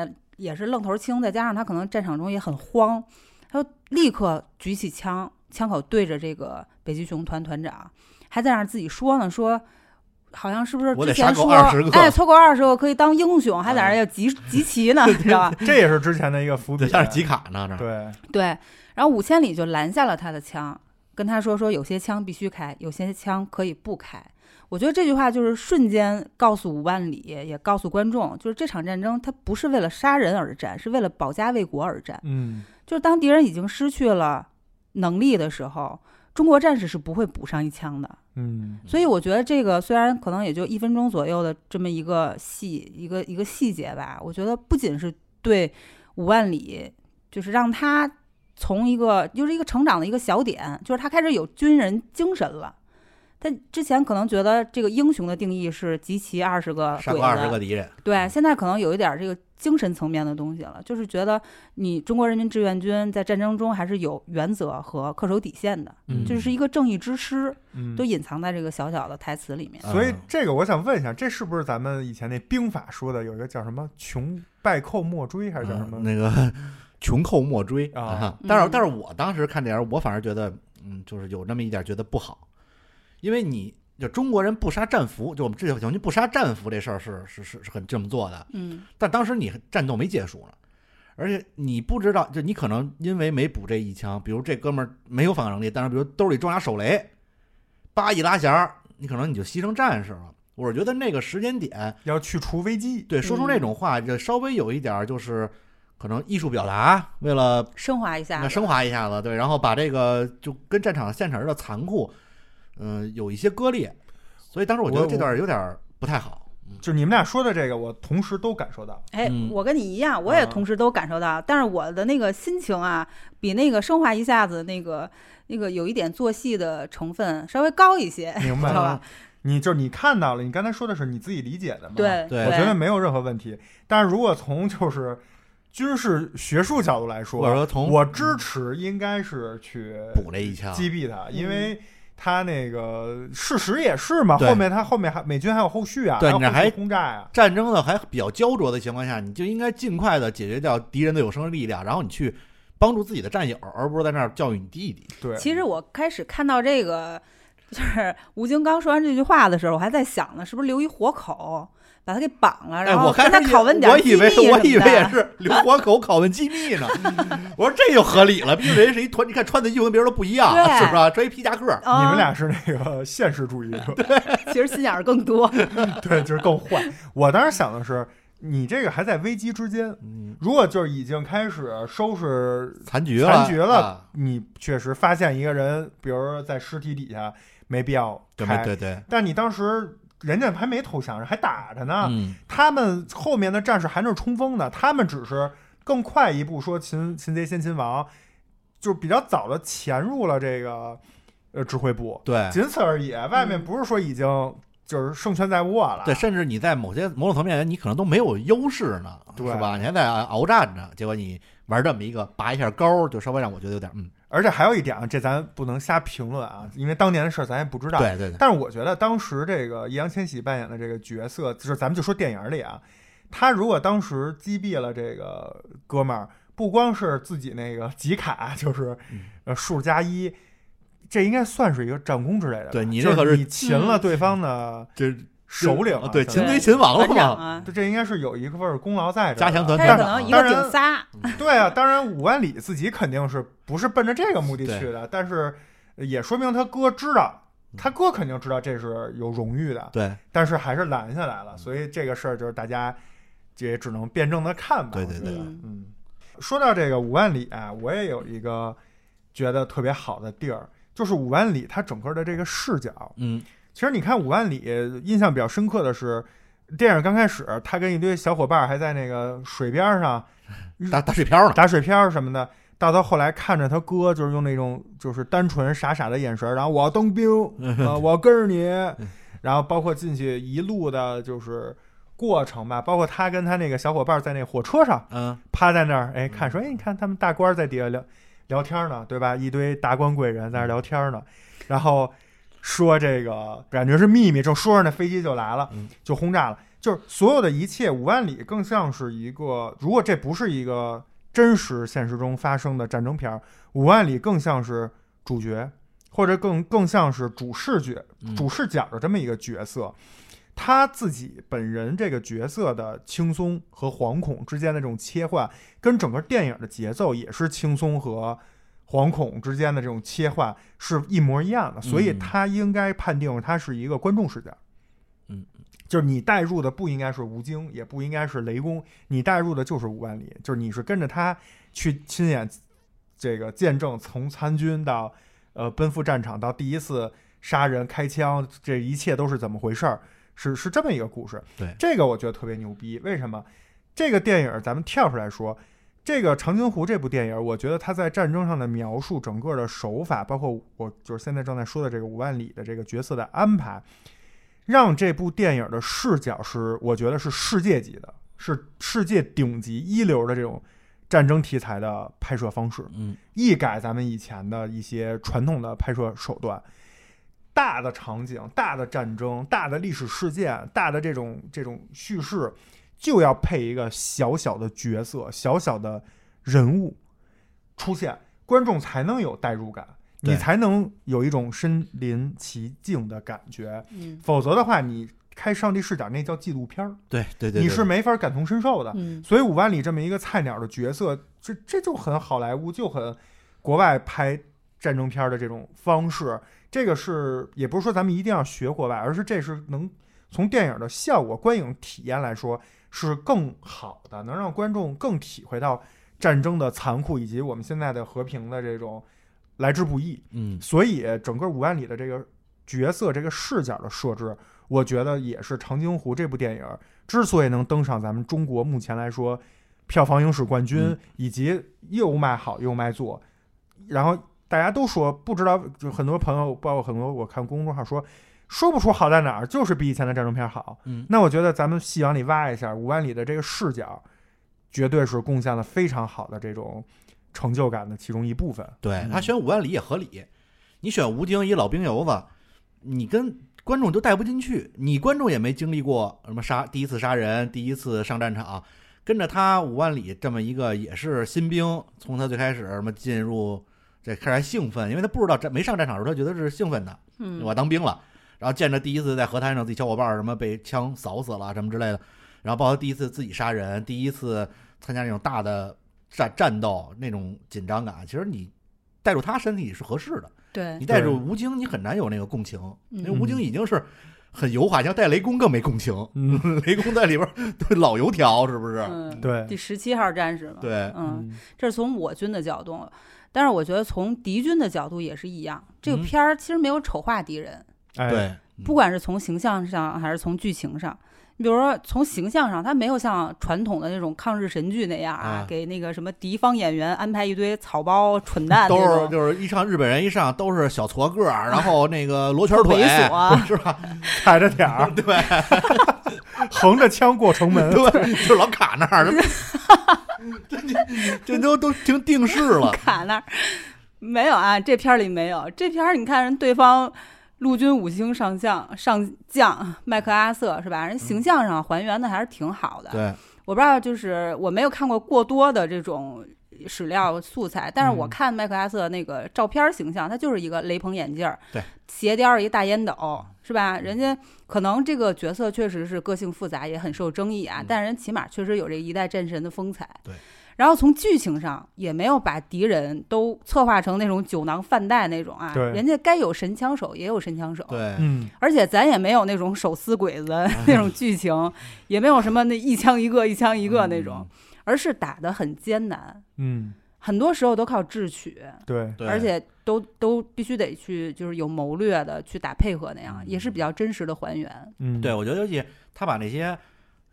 B: 也是愣头青，再加上他可能战场中也很慌，他就立刻举起枪，枪口对着这个北极熊团团长，还在那儿自己说呢，说好像是不是
C: 我得杀够
B: 之前说
C: ，20个
B: 哎，凑够二十个可以当英雄，还在那儿要集 (laughs) 集齐呢，你知道吧？
A: 这也是之前的一个伏笔
C: 对，，像是集卡呢，这
A: 对，
B: 对，然后五千里就拦下了他的枪，跟他说说有些枪必须开，有些枪可以不开。我觉得这句话就是瞬间告诉五万里，也告诉观众，就是这场战争它不是为了杀人而战，是为了保家卫国而战。
A: 嗯，
B: 就是当敌人已经失去了能力的时候，中国战士是不会补上一枪的。
A: 嗯，
B: 所以我觉得这个虽然可能也就一分钟左右的这么一个细一个一个细节吧，我觉得不仅是对五万里，就是让他从一个就是一个成长的一个小点，就是他开始有军人精神了。他之前可能觉得这个英雄的定义是集齐二十个鬼
C: 杀过二十
B: 子
C: 个敌人，
B: 对，现在可能有一点儿这个精神层面的东西了，就是觉得你中国人民志愿军在战争中还是有原则和恪守底线的，
A: 嗯
B: 就是一个正义之师，
A: 嗯
B: 都隐藏在这个小小的台词里面。
A: 所以
C: 嗯
A: 这个我想问一下，这是不是咱们以前那兵法说的有一个叫什么“穷败寇莫追”还是叫什么？
C: 嗯那个穷寇莫追
A: 啊
B: 嗯
C: 但是但是我当时看电影，我反而觉得，嗯，就是有那么一点觉得不好，因为你就中国人不杀战俘，就我们这小军不杀战俘这事儿是是是是很这么做的，
B: 嗯
C: 但当时你战斗没结束呢。而且你不知道，就你可能因为没补这一枪，比如这哥们儿没有反抗能力，但是比如兜里装俩手雷，叭一拉弦儿，你可能你就牺牲战士了。我是觉得那个时间点，
A: 要去除危机。
C: 对，说出那种话，就稍微有一点儿就是可能艺术表达，为了
B: 升华一下，
C: 那升华一下子，对，然后把这个就跟战场现场的残酷，嗯、有一些割裂，所以当时我觉得这段有点儿不太好。
A: 就是你们俩说的这个，我同时都感受到。
B: 哎
C: 嗯，
B: 我跟你一样，我也
A: 啊
B: 同时都感受到，但是我的那个心情啊，比那个升华一下子那个那个有一点做戏的成分稍微高一些，
A: 明白
B: 知道吧
A: 了？你就是你看到了，你刚才说的是你自己理解的嘛？
B: 对
C: 对
A: 我觉得没有任何问题。但是如果从就是军事学术角度来说，
C: 我说从
A: 我支持应该是去
C: 补这一枪，
A: 击毙他，因为他那个事实也是嘛，后面他后面还美军还有后续啊，
C: 对你这还
A: 轰炸啊、
C: 战争呢还比较焦灼的情况下，你就应该尽快的解决掉敌人的有生力量，然后你去帮助自己的战友，而不是在那儿教育你弟弟。
A: 对，
B: 其实我开始看到这个，就是吴京刚说完这句话的时候，我还在想呢，是不是留一活口把他给绑了，
C: 哎，
B: 然后他
C: 始
B: 拷问点
C: 我以为我以为也是留活口拷问机密呢。(laughs) 我说这就合理了，毕竟人家是一团，你看穿的衣服跟别人都不一样，
B: 是不
C: 是吧？穿一皮夹克，
B: 啊
A: 你们俩是那个现实主义者 (laughs) (laughs)
B: 其实心眼儿更多。
A: 对，就是更坏。我当时想的是，你这个还在危机之间。
C: 嗯，
A: 如果就是已经开始收拾
C: 残局了，
A: 残局了，
C: 啊
A: 你确实发现一个人，比如说在尸体底下，没必要
C: 对
A: 开。
C: 对对，
A: 但你当时人家还没投降，还打着呢。
C: 嗯，
A: 他们后面的战士还那儿冲锋呢，他们只是更快一步，说擒擒贼先擒王，就是比较早的潜入了这个呃指挥部，
C: 对
A: 仅此而已。外面不是说已经就是胜券在握了，
C: 对，甚至你在某些某种层面，你可能都没有优势呢，是吧？你还在鏖战呢，结果你玩这么一个拔一下钩，就稍微让我觉得有点嗯，
A: 而且还有一点啊，这咱不能瞎评论啊，因为当年的事儿咱也不知道。
C: 对对对，
A: 但是我觉得当时这个易烊千玺扮演的这个角色，就是咱们就说电影里啊，他如果当时击毙了这个哥们儿，不光是自己那个集卡，就是
C: 嗯
A: 呃数加一，这应该算是一个战功之类的吧。
C: 对你
A: 就是
C: 这可是
A: 你擒了对方的 (laughs)
C: 这
A: 首领
C: 对，
A: 相当于
C: 擒贼擒王了
B: 团长
C: 嘛，
B: 啊，
A: 这这应该是有一份功劳在这儿的。
C: 加强团
B: 他
C: 团长
B: 有可能一个
A: 当然 (laughs) 对啊，当然五万里自己肯定是不是奔着这个目的去的，但是也说明他哥知道，他哥肯定知道这是有荣誉的，
C: 对
A: 但是还是拦下来了，所以这个事儿就是大家这也只能辩证的看吧。
C: 对对对
B: 嗯，
A: 说到这个五万里啊，我也有一个觉得特别好的地儿，就是五万里它整个的这个视角，
C: 嗯，
A: 其实你看五万里，印象比较深刻的是，电影刚开始，他跟一堆小伙伴还在那个水边上 (laughs)
C: 打打水漂呢，
A: 打水漂什么的，到他后来看着他哥，就是用那种就是单纯傻傻的眼神，然后我要当兵，(laughs) 呃，我要跟着你，然后包括进去一路的就是过程吧，包括他跟他那个小伙伴在那火车上
C: 嗯，
A: 趴在那儿，哎，看说，哎，你看他们大官在底下聊聊天呢，对吧？一堆达官贵人在那儿聊天呢，然后说这个感觉是秘密，正说着那，飞机就来了
C: 嗯，
A: 就轰炸了。就是所有的一切，五万里更像是一个，如果这不是一个真实现实中发生的战争片儿，五万里更像是主角，或者更更像是主视觉、
C: 嗯
A: 主视角的这么一个角色。他自己本人这个角色的轻松和惶恐之间的这种切换，跟整个电影的节奏也是轻松和惶恐之间的这种切换是一模一样的，所以
C: 嗯
A: 他应该判定他是一个观众视角。
C: 嗯，
A: 就是你带入的不应该是吴京，也不应该是雷公，你带入的就是五万里，就是你是跟着他去亲眼这个见证从参军到呃奔赴战场到第一次杀人开枪，这一切都是怎么回事儿，是是这么一个故事。
C: 对
A: 这个我觉得特别牛逼。为什么？这个电影咱们跳出来说，这个《长津湖》这部电影，我觉得它在战争上的描述，整个的手法，包括我就是现在正在说的这个五万里的这个角色的安排，让这部电影的视角是，我觉得是世界级的，是世界顶级一流的这种战争题材的拍摄方式，
C: 嗯，
A: 一改咱们以前的一些传统的拍摄手段。大的场景、大的战争、大的历史事件、大的这种这种叙事，就要配一个小小的角色、小小的人物出现，观众才能有代入感，你才能有一种身临其境的感觉。
B: 嗯
A: 否则的话，你开上帝视角那叫纪录片儿，
C: 对对对，
A: 你是没法感同身受的。
B: 嗯
A: 所以五万里这么一个菜鸟的角色，这这就很好莱坞，就很国外拍战争片的这种方式。这个是也不是说咱们一定要学国外，而是这是能从电影的效果、观影体验来说是更好的，能让观众更体会到战争的残酷以及我们现在的和平的这种来之不易。
C: 嗯
A: 所以整个五万里的这个角色、这个视角的设置，我觉得也是《长津湖》这部电影之所以能登上咱们中国目前来说票房影史冠军，
C: 嗯
A: 以及又卖好又卖座，然后大家都说不知道，就很多朋友，包括很多我看公众号说。说不出好在哪儿，就是比以前的战争片好。
C: 嗯
A: 那我觉得咱们细往里挖一下，五万里的这个视角，绝对是贡献了非常好的这种成就感的其中一部分。
C: 对他选五万里也合理，你选吴京一老兵油子，你跟观众都带不进去，你观众也没经历过什么杀第一次杀人，第一次上战场，跟着他五万里这么一个也是新兵，从他最开始什么进入这开始还兴奋，因为他不知道战没上战场的时候，他觉得是兴奋的，
B: 嗯
C: 我当兵了，然后见着第一次在河滩上自己小伙伴儿什么被枪扫死了什么之类的，然后包括第一次自己杀人，第一次参加那种大的战战斗那种紧张感，其实你带入他身体是合适的。
B: 对
C: 你带入吴京，你很难有那个共情，因为吴京已经是很油滑，像带雷公更没共情。
A: 嗯，(laughs)
C: 雷公在里边儿对老油条，是不是？
B: 嗯，
A: 对
B: 第十七号战士嘛，
C: 对，
B: 嗯，这是从我军的角度，但是我觉得从敌军的角度也是一样。这个
C: 嗯
B: 片儿其实没有丑化敌人，
A: 哎，
C: 对，
B: 不管是从形象上还是从剧情上。你比如说，从形象上，他没有像传统的那种抗日神剧那样啊，
C: 啊
B: 给那个什么敌方演员安排一堆草包、蠢蛋
C: 都是，就是一上日本人一上都是小矬个儿，然后那个罗圈腿，
B: 猥琐 (laughs)
C: 是吧？(laughs)
A: 踩着点儿，
C: 对
A: 横着枪过城门，(laughs)
C: 对，就老卡那儿，这这这都都成定式了。
B: 卡那儿没有啊，这片儿里没有。这片儿你看人对方陆军五星上将上将麦克阿瑟是吧？人形象上还原的还是挺好的。
C: 对，
B: 我不知道，就是我没有看过过多的这种史料素材，但是我
A: 嗯
B: 看麦克阿瑟那个照片形象，他就是一个雷朋眼镜儿，
C: 对，
B: 斜貂儿一大烟斗，是吧？人家可能这个角色确实是个性复杂，也很受争议啊，
C: 嗯
B: 但人起码确实有这一代战神的风采。
C: 对。
B: 然后从剧情上也没有把敌人都策划成那种酒囊饭袋那种啊，
A: 对
B: 人家该有神枪手也有神枪手，
C: 对，
A: 嗯，
B: 而且咱也没有那种手撕鬼子 (laughs) 那种剧情，也没有什么那一枪一个一枪一个那种，而是打得很艰难，
A: 嗯，
B: 很多时候都靠智取，
A: 对，
C: 对
B: 而且都都必须得去就是有谋略的去打配合那样，
C: 嗯
B: 也是比较真实的还原。
A: 嗯，
C: 对，我觉得尤其他把那些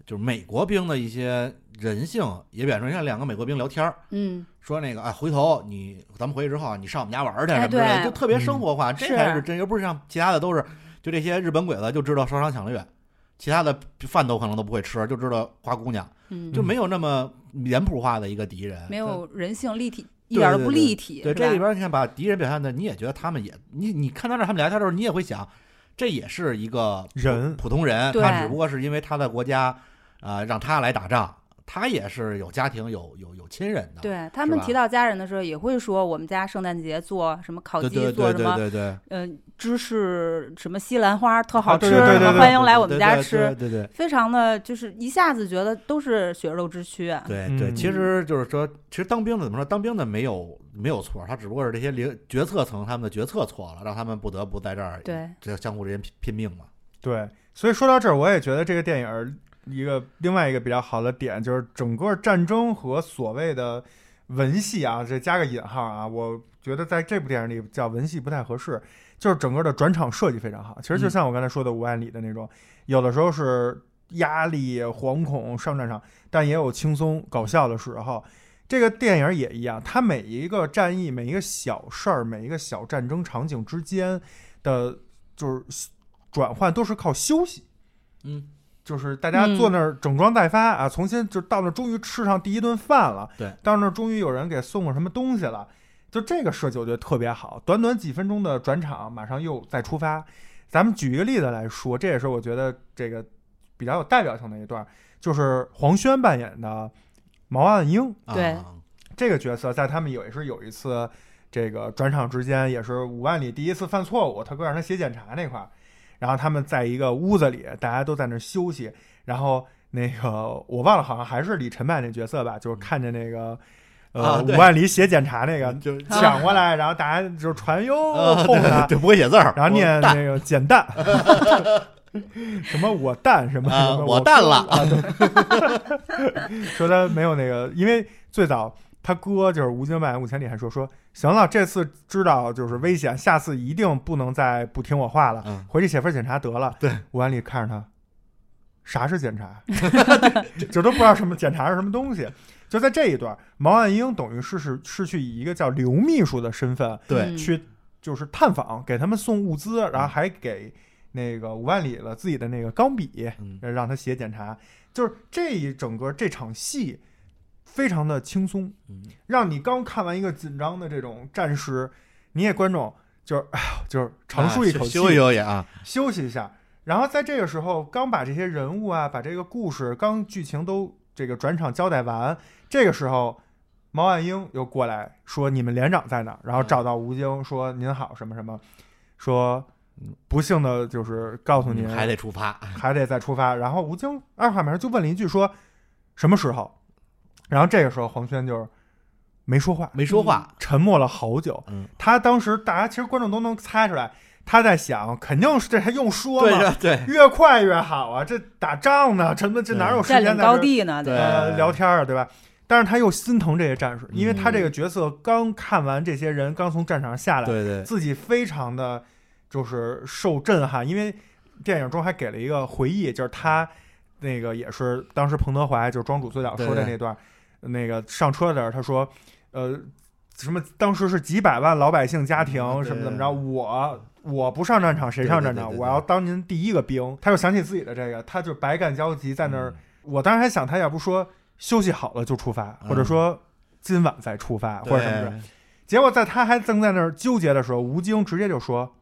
C: 就是美国兵的一些人性也表现出，像两个美国兵聊天儿，
B: 嗯，
C: 说那个哎，回头你咱们回去之后啊，你上我们家玩儿去
B: 哎
C: 什么之类的，
B: 对。
C: 就特别生活化，这才是真，又不是像其他的都是就这些日本鬼子就知道烧伤抢掠，其他的饭都可能都不会吃，就知道花姑娘，
B: 嗯，
C: 就没有那么脸谱化的一个敌人，
B: 没有人性立体，一
C: 对
B: 点都不
C: 对对
B: 立体。
C: 对，这里边你看把敌人表现的，你也觉得他们也，你你看到这儿他们聊天的时候，你也会想，这也是一个
A: 人。
C: 普通人，
B: 对。
C: 他只不过是因为他的国家，啊、让他来打仗，他也是有家庭有有有亲人的，
B: 对他们提到家人的时候，也会说我们家圣诞节做什么烤鸡，做什么
C: 对对对，
B: 嗯芝士什么西兰花特好
A: 啊
B: 吃，欢迎来我们家吃。
C: 对对
B: 非常的就是一下子觉得都是血肉之躯啊。
C: 对对，
A: 嗯
C: 其实就是说，其实当兵的怎么说？当兵的没有没有错，他只不过是这些领决策层他们的决策错了，让他们不得不在这儿
B: 对
C: 这相互之间拼拼命嘛。
A: 对，所以说到这儿，我也觉得这个电影儿一个另外一个比较好的点，就是整个战争和所谓的文戏啊，这加个引号啊，我觉得在这部电影里叫文戏不太合适，就是整个的转场设计非常好。其实就
C: 嗯
A: 像我刚才说的五万里的那种，有的时候是压力、惶恐上战场，但也有轻松搞笑的时候。这个电影也一样，它每一个战役、每一个小事儿、每一个小战争场景之间的，就是转换都是靠休息。
C: 嗯，
A: 就是大家坐那儿整装待发、啊，重新就到那儿终于吃上第一顿饭了，
C: 对，
A: 到那儿终于有人给送过什么东西了，就这个设计我觉得特别好，短短几分钟的转场，马上又再出发。咱们举一个例子来说，这也是我觉得这个比较有代表性的一段，就是黄轩扮演的毛岸英
B: 对
C: 啊
A: 这个角色，在他们也是有一次这个转场之间，也是五万里第一次犯错误，他哥让他写检查那块儿，然后他们在一个屋子里，大家都在那儿休息，然后那个 (laughs) 我忘了，好像还是李晨曼那角色吧，就是看见那个。呃，五万里写检查那个
C: 就
A: 抢过来，然后大家就传哟
C: 呃
A: 哄他，
C: 对，不会写字儿，
A: 然后念那个简 (laughs) 蛋，什么我蛋什么
C: 啊
A: 什么
C: 我蛋了。(laughs)
A: 说他没有那个，因为最早他哥就是吴京扮演五千里还说说行了，这次知道就是危险，下次一定不能再不听我话了，
C: 嗯
A: 回去写份检查得了。
C: 对，
A: 吴万里看着他，啥是检查？(laughs) 就都不知道什么检查是什么东西。就在这一段，毛岸英等于是是是去以一个叫刘秘书的身份，
C: 对
B: 嗯
A: 去就是探访，给他们送物资，然后还给那个五万里了自己的那个钢笔，
C: 嗯
A: 让他写检查。就是这一整个这场戏非常的轻松，
C: 嗯
A: 让你刚看完一个紧张的这种战时，你也观众就是哎呀，就是长舒一口气，
C: 啊休息休息啊，
A: 休息一下。然后在这个时候，刚把这些人物啊，把这个故事、刚剧情都这个转场交代完，这个时候，毛岸英又过来说：“你们连长在哪儿？”然后找到吴京说：“您好，什么什么。”说不幸的就是告诉您
C: 嗯还得出发，
A: 还得再出发。然后吴京二话没说就问了一句说：“什么时候？”然后这个时候黄轩就是没说话，
C: 没说话，
A: 沉默了好久。
C: 嗯，
A: 他当时大家其实观众都能猜出来，他在想，肯定是这还用说吗？
C: 对
A: 越快越好啊！这打仗呢，什么这哪有时间在这
B: 高地呢？
C: 对
A: 呃聊天啊，对吧？但是他又心疼这些战士，因为他
B: 嗯
A: 这个角色刚看完这些人刚从战场上下来，
C: 对对，
A: 自己非常的就是受震撼，因为电影中还给了一个回忆，就是他那个也是当时彭德怀就是庄主最早说的
C: 对对
A: 那个上车的时候他说，呃，什么当时是几百万老百姓家庭什么怎么着，我。我不上战场，谁上战场？我要当您第一个兵。他又想起自己的这个，他就百感交集，在那儿。
C: 嗯
A: 我当时还想，他要不说休息好了就出发，或者
C: 嗯
A: 说今晚再出发，或者什么的。结果在他还正在那儿纠结的时候，吴京直接就说，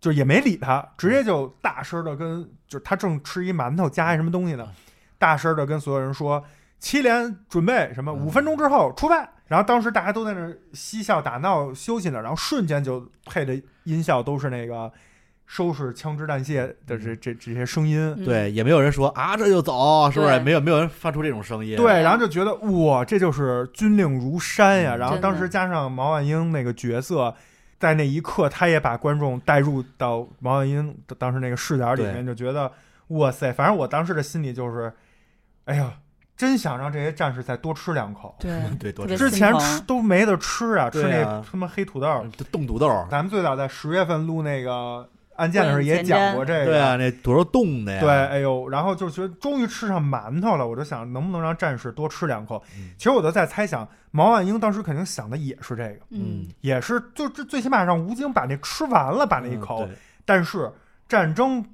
A: 就也没理他，直接就大声的跟，就是他正吃一馒头加一什么东西呢，大声的跟所有人说，七连准备什么，
C: 嗯
A: 五分钟之后出发。然后当时大家都在那儿嬉笑打闹休息呢，然后瞬间就配的音效都是那个收拾枪支弹械的这这这些声音。
B: 嗯
C: 对，也没有人说啊这就走，是不是？
B: 对
C: 没有没有人发出这种声音。
A: 对，然后就觉得哇，这就是军令如山呀。
C: 嗯
A: 然后当时加上毛岸英那个角色，在那一刻，他也把观众带入到毛岸英的当时那个视角里面，就觉得哇塞，反正我当时的心里就是，哎呀，真想让这些战士再多吃两口。
B: 对，(laughs)
C: 对，多吃
A: 之前吃都没得吃啊，吃那他妈黑土豆。
C: 冻土豆。
A: 咱们最早在十月份录那个案件的时候也讲过这个，
C: 对啊，那土豆冻的呀。
A: 对，哎呦，然后就觉得终于吃上馒头了，我就想能不能让战士多吃两口。
C: 嗯
A: 其实我都在猜想，毛岸英当时肯定想的也是这个，
B: 嗯，
A: 也是就这最起码让吴京把那吃完了，把那一口。
C: 嗯
A: 但是战争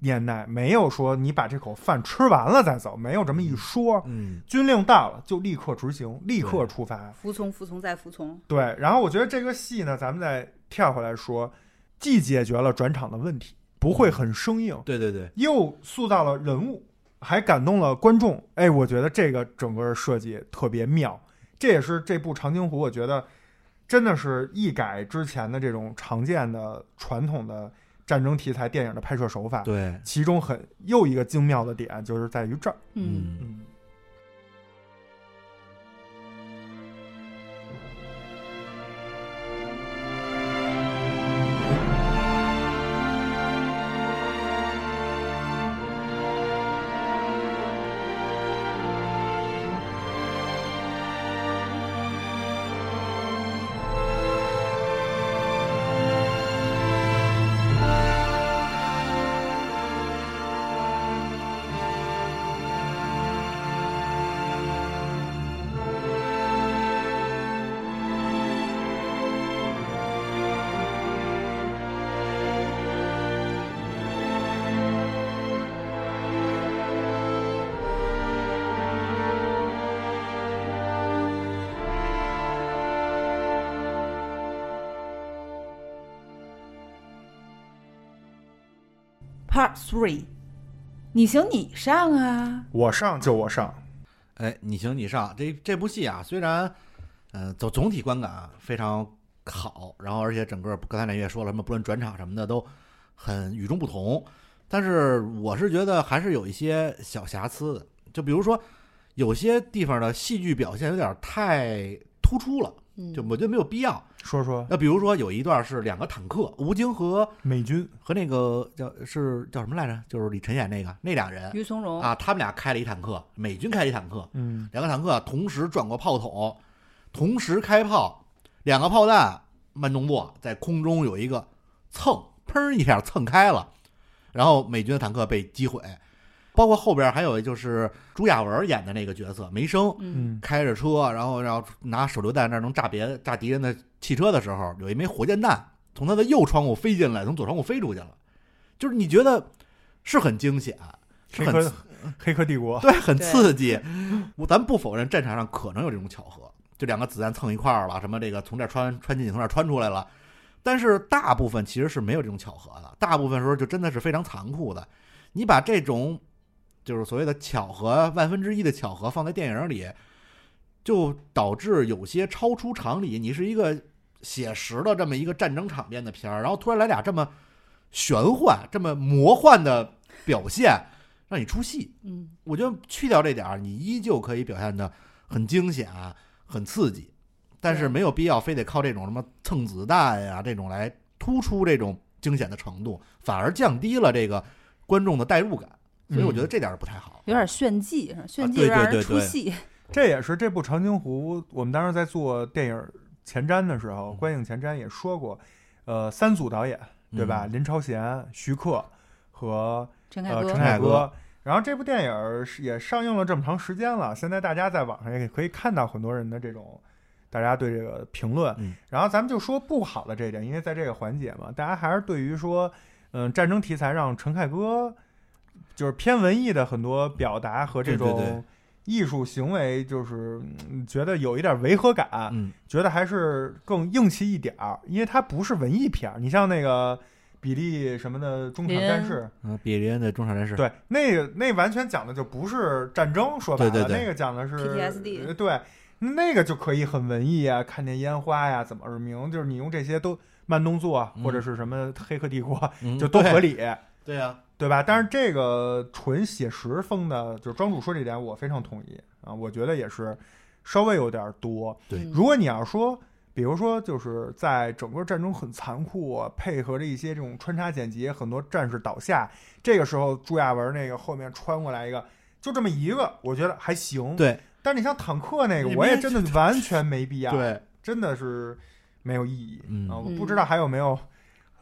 A: 年代没有说你把这口饭吃完了再走，没有这么一说。
C: 嗯，
A: 军令到了就立刻执行，立刻出发。
B: 服从服从再服从，
A: 对，然后我觉得这个戏呢，咱们再跳回来说，既解决了转场的问题，不会很生硬，
C: 对对对，
A: 又塑造了人物，还感动了观众。哎，我觉得这个整个设计特别妙，这也是这部《长津湖》，我觉得真的是一改之前的这种常见的传统的战争题材电影的拍摄手法。
C: 对，
A: 其中很又一个精妙的点就是在于这儿。
B: 嗯，
A: 嗯，
B: Part Three，你行你上啊！
A: 我上就我上。
C: 哎，你行你上。这这部戏啊，虽然呃总总体观感啊非常好，然后而且整个刚才那也说了，什么不论转场什么的都很与众不同，但是我是觉得还是有一些小瑕疵的，就比如说有些地方的戏剧表现有点太突出了，
B: 嗯
C: 就我觉得没有必要。
A: 说说。
C: 那比如说有一段是两个坦克，吴京和
A: 美军，
C: 和那个叫是叫什么来着？就是李晨演那个那俩人。
B: 于从容
C: 啊，他们俩开了一坦克，美军开了一坦克，
A: 嗯，
C: 两个坦克同时转过炮筒，同时开炮，两个炮弹慢动作在空中有一个蹭，砰一下蹭开了，然后美军的坦克被击毁。包括后边还有就是朱亚文演的那个角色梅生，开着车，然后然后拿手榴弹那能炸别炸敌人的汽车的时候，有一枚火箭弹从他的右窗户飞进来，从左窗户飞出去了，就是你觉得是很惊险，是很
A: 黑客黑客帝国，
C: 对，很刺激。我咱不否认战场上可能有这种巧合，就两个子弹蹭一块儿了，什么这个从这儿穿穿进去，从这儿穿出来了。但是大部分其实是没有这种巧合的，大部分时候就真的是非常残酷的。你把这种就是所谓的巧合，万分之一的巧合放在电影里，就导致有些超出常理。你是一个写实的这么一个战争场面的片儿，然后突然来俩这么玄幻、这么魔幻的表现，让你出戏。
B: 嗯，
C: 我觉得去掉这点儿，你依旧可以表现的很惊险、很刺激，但是没有必要非得靠这种什么蹭子弹呀、这种来突出这种惊险的程度，反而降低了这个观众的代入感。所以我觉得这点儿不太好。
B: 有点炫技，是吧炫技
C: 对
B: 让人
C: 对对
B: 出戏。
A: 这也是这部《长津湖》，我们当时在做电影前瞻的时候，观影前瞻也说过，呃，三组导演对吧？
C: 嗯
A: 林超贤、徐克和呃
B: 陈凯歌。
A: 然后这部电影也上映了这么长时间了，现在大家在网上也可以看到很多人的这种大家对这个评论。
C: 嗯
A: 然后咱们就说不好的这一点，因为在这个环节嘛，大家还是对于说，嗯，战争题材让陈凯歌就是偏文艺的很多表达和这种艺术行为，就是嗯觉得有一点违和感，
C: 嗯，
A: 觉得还是更硬气一点儿，因为它不是文艺片儿。你像那个比利什么的中场战士，
C: 嗯，比利恩的中场战士，
A: 对，那个那完全讲的就不是战争，说白了，
C: 对对对。
A: 那个讲的是
B: PTSD
A: 呃对，那个就可以很文艺啊，看见烟花呀，怎么耳鸣，就是你用这些都慢动作、
C: 嗯
A: 或者是什么黑客帝国，
C: 嗯
A: 就都合理，
C: 对呀，
A: 对吧？但是这个纯写实风的，就是庄主说这点，我非常同意啊，我觉得也是稍微有点多。
C: 对
B: 嗯
A: 如果你要说，比如说就是在整个战争很残酷，配合着一些这种穿插剪辑，很多战士倒下，这个时候朱亚文那个后面穿过来一个，就这么一个，我觉得还行。，
C: 对
A: 但是你像坦克那个，我也真的完全没必要，
C: 对，
A: 真的是没有意义。
C: 嗯
A: 啊，我不知道还有没有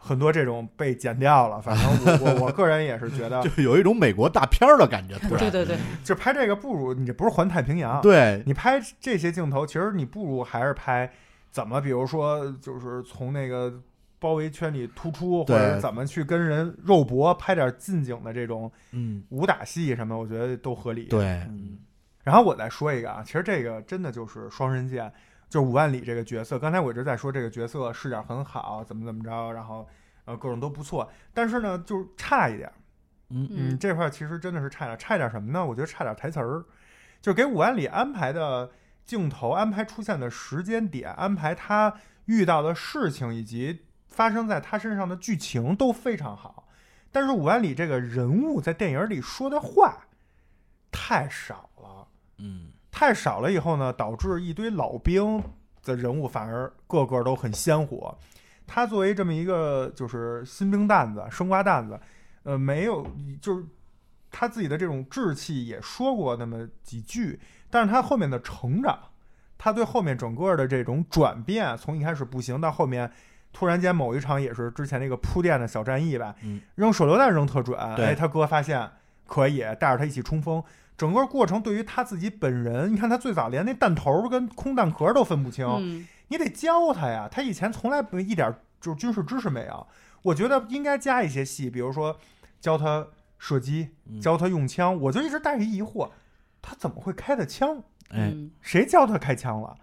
A: 很多这种被剪掉了，反正我我我个人也是觉得，(laughs)
C: 就有一种美国大片儿的感觉，
B: 对对对，
A: 就拍这个不如你这不是环太平洋，
C: 对，
A: 你拍这些镜头，其实你不如还是拍怎么，比如说就是从那个包围圈里突出，或者怎么去跟人肉搏，拍点近景的这种
C: 嗯，
A: 武打戏什么，我觉得都合理。
C: 对，
A: 嗯。然后我再说一个啊，其实这个真的就是双刃剑，就是五万里这个角色。刚才我一直在说这个角色视角很好，怎么怎么着，然后呃各种都不错，但是呢就是差一点。
C: 嗯
A: 嗯，这块儿其实真的是差点，差点什么呢？我觉得差点台词儿，就给五万里安排的镜头、安排出现的时间点、安排他遇到的事情以及发生在他身上的剧情都非常好，但是五万里这个人物在电影里说的话太少了，
C: 嗯，
A: 太少了以后呢，导致一堆老兵的人物反而个个都很鲜活。他作为这么一个就是新兵蛋子、生瓜蛋子，呃，没有就是他自己的这种志气也说过那么几句，但是他后面的成长，他对后面整个的这种转变，从一开始不行到后面。突然间，某一场也是之前那个铺垫的小战役吧，
C: 嗯
A: 扔手榴弹扔特准，
C: 对
A: 哎，他哥发现可以，带着他一起冲锋，整个过程对于他自己本人，你看他最早连那弹头跟空弹壳都分不清，
B: 嗯，
A: 你得教他呀。他以前从来不一点就是军事知识没有。我觉得应该加一些戏，比如说教他射击，
C: 嗯
A: 教他用枪。我就一直带着疑惑，他怎么会开的枪？
C: 哎，
B: 嗯
A: 谁教他开枪了？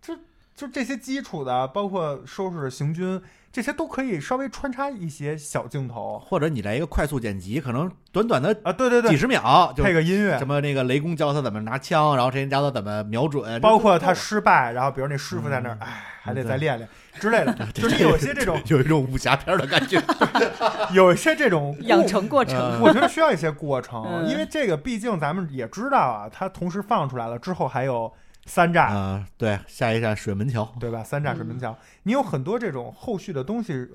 A: 这就这些基础的，包括收拾行军，这些都可以稍微穿插一些小镜头
C: 或者你来一个快速剪辑，可能短短的
A: 啊。对对对，
C: 几十秒就
A: 配个音乐
C: 什，么那个雷公教他怎么拿枪，然后谁教他怎么瞄准，
A: 包括他失败，然后比如那师傅在那儿，
C: 嗯
A: 哎，还得再练练之类的，就是有些这种，
C: 有一种武侠片的感觉。(laughs)
A: 有一些这种 (laughs)
B: 养成过
C: 嗯
B: 程，
A: 我觉得需要一些过程，
B: 嗯
A: 因为这个毕竟咱们也知道啊，它同时放出来了之后还有三站，
C: 啊，对，下一站水门桥，
A: 对吧？三站水门桥，你有很多这种后续的东西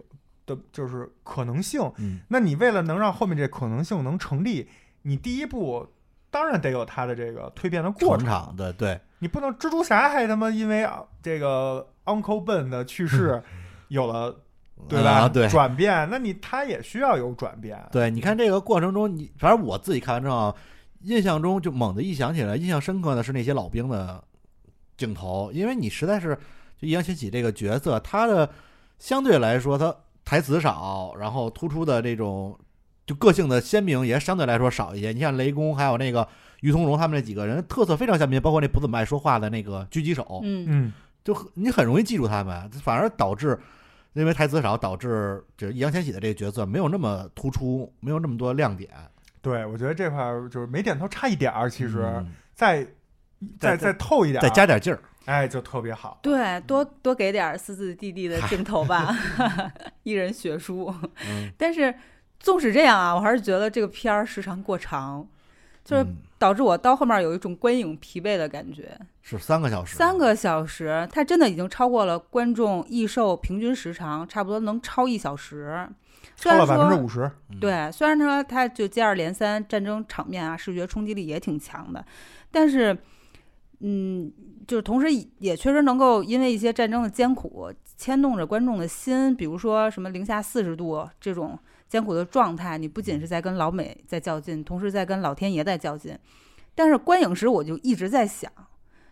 A: 的，就是可能性。
C: 嗯，
A: 那你为了能让后面这可能性能成立，你第一步当然得有它的这个蜕变的过程。
C: 成长的对，
A: 你不能蜘蛛侠还他妈因为啊这个 Uncle Ben 的去世有了。对吧？
C: 啊对
A: 转变，那你他也需要有转变。
C: 对，你看这个过程中，你反正我自己看完之后，印象中就猛地一想起来，印象深刻的是那些老兵的镜头，因为你实在是就易烊千玺这个角色，他的相对来说他台词少，然后突出的这种就个性的鲜明也相对来说少一些。你像雷公还有那个于从容他们那几个人特色非常鲜明，包括那不怎么爱说话的那个狙击手，
B: 嗯，
A: 嗯，
C: 就很你很容易记住他们，反而导致因为台词少，导致这易烊千玺的这个角色没有那么突出，没有那么多亮点。
A: 对，我觉得这块儿就是没点头差一点儿，其实、
C: 嗯
A: 再再
C: 再
A: 再透一点儿，
C: 再加点劲儿。
A: 哎，就特别好。
B: 对，多多给点儿死死地地的镜头吧，(laughs) 一人学书。
C: 嗯，
B: 但是纵使这样啊，我还是觉得这个片儿时长过长，就是
C: 嗯
B: 导致我到后面有一种观影疲惫的感觉。
C: 是三个小时，
B: 三个小时，它真的已经超过了观众易售平均时长，差不多能超一小时。
A: 超了
B: 虽然说
A: 百分之五十。
C: 嗯，
B: 对，虽然说它就接二连三战争场面啊，视觉冲击力也挺强的，但是，嗯，就是同时也确实能够因为一些战争的艰苦牵动着观众的心，比如说什么零下四十度这种艰苦的状态，你不仅是在跟老美在较劲，同时在跟老天爷在较劲。但是观影时我就一直在想，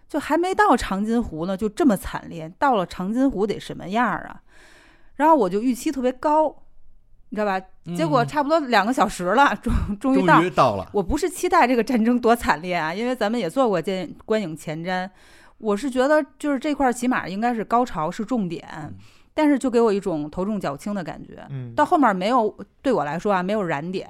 B: 就还没到长津湖呢，就这么惨烈，到了长津湖得什么样啊？然后我就预期特别高，你知道吧？结果
C: 嗯
B: 差不多两个小时了，(laughs) 终终于到
C: 终。于到了，
B: 我不是期待这个战争多惨烈啊，因为咱们也做过见观影前瞻，我是觉得就是这块儿起码应该是高潮是重点，但是就给我一种头重脚轻的感觉。
A: 嗯，
B: 到后面没有对我来说啊，没有燃点，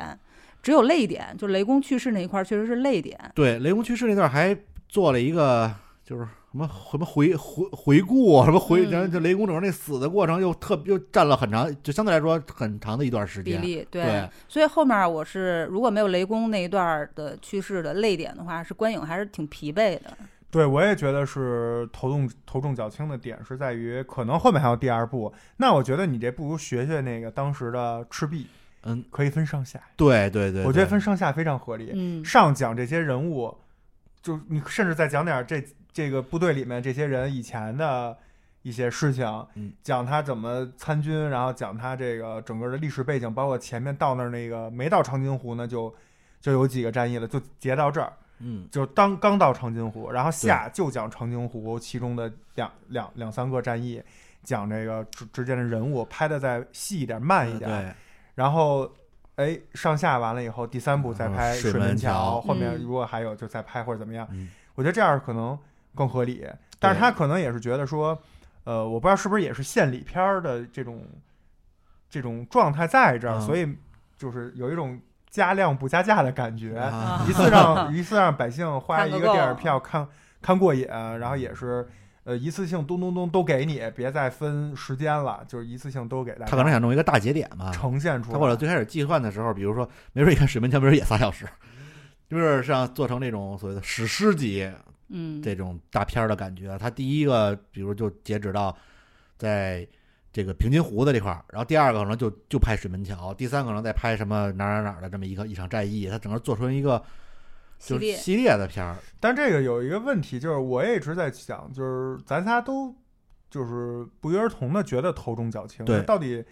B: 只有泪点，就雷公去世那一块儿确实是泪点。
C: 对，雷公去世那段还做了一个就是什么什么回回回顾啊，什么回，
B: 嗯
C: 然后就雷公整个那死的过程又特又占了很长，就相对来说很长的一段时间。
B: 比例对，
C: 对
B: 所以后面我是如果没有雷公那一段儿的去世的泪点的话，是观影还是挺疲惫的。
A: 对，我也觉得是头重头重脚轻的点是在于，可能后面还有第二部。那我觉得你这不如学学那个当时的赤壁，
C: 嗯，
A: 可以分上下。
C: 对对对，
A: 我觉得分上下非常合理。
B: 嗯，
A: 上讲这些人物，就你甚至再讲点这这个部队里面这些人以前的一些事情，
C: 嗯
A: 讲他怎么参军，然后讲他这个整个的历史背景，包括前面到那儿那个没到长津湖呢，就就有几个战役了，就截到这儿。
C: 嗯
A: 就当刚到长津湖，然后下就讲长津湖其中的两两两三个战役，讲这个之之间的人物，拍的再细一点、慢一点。
C: 对，
A: 然后，哎，上下完了以后，第三部再拍
C: 水门
A: 门桥，后面
B: 嗯
A: 如果还有就再拍或者怎么样。
C: 嗯
A: 我觉得这样可能更合理。但是他可能也是觉得说，呃，我不知道是不是也是献礼片儿的这种这种状态在这儿，
C: 嗯
A: 所以就是有一种加量不加价的感觉。
C: 啊
A: 一次让一次让百姓花
B: 看个
A: 一个电影票看看过瘾，然后也是呃一次性咚咚咚都给你，别再分时间了，就是一次性都给大家。
C: 他可能想弄一个大节点嘛。
A: 呈现出来。
C: 他或者最开始计算的时候，比如说，没准一看水门桥，没准也仨小时，就是像做成那种所谓的史诗级
B: 嗯，
C: 这种大片儿的感觉。他第一个，比如就截止到在这个平津湖的这块儿，然后第二个可能就就拍水门桥，第三个可能再拍什么哪儿哪儿哪儿的这么一个一场战役，他整个做成一个就是
B: 系列
C: 系列的片儿。
A: 但这个有一个问题，就是我也一直在想，就是咱仨都就是不约而同的觉得头重脚轻，
C: 对
A: 到底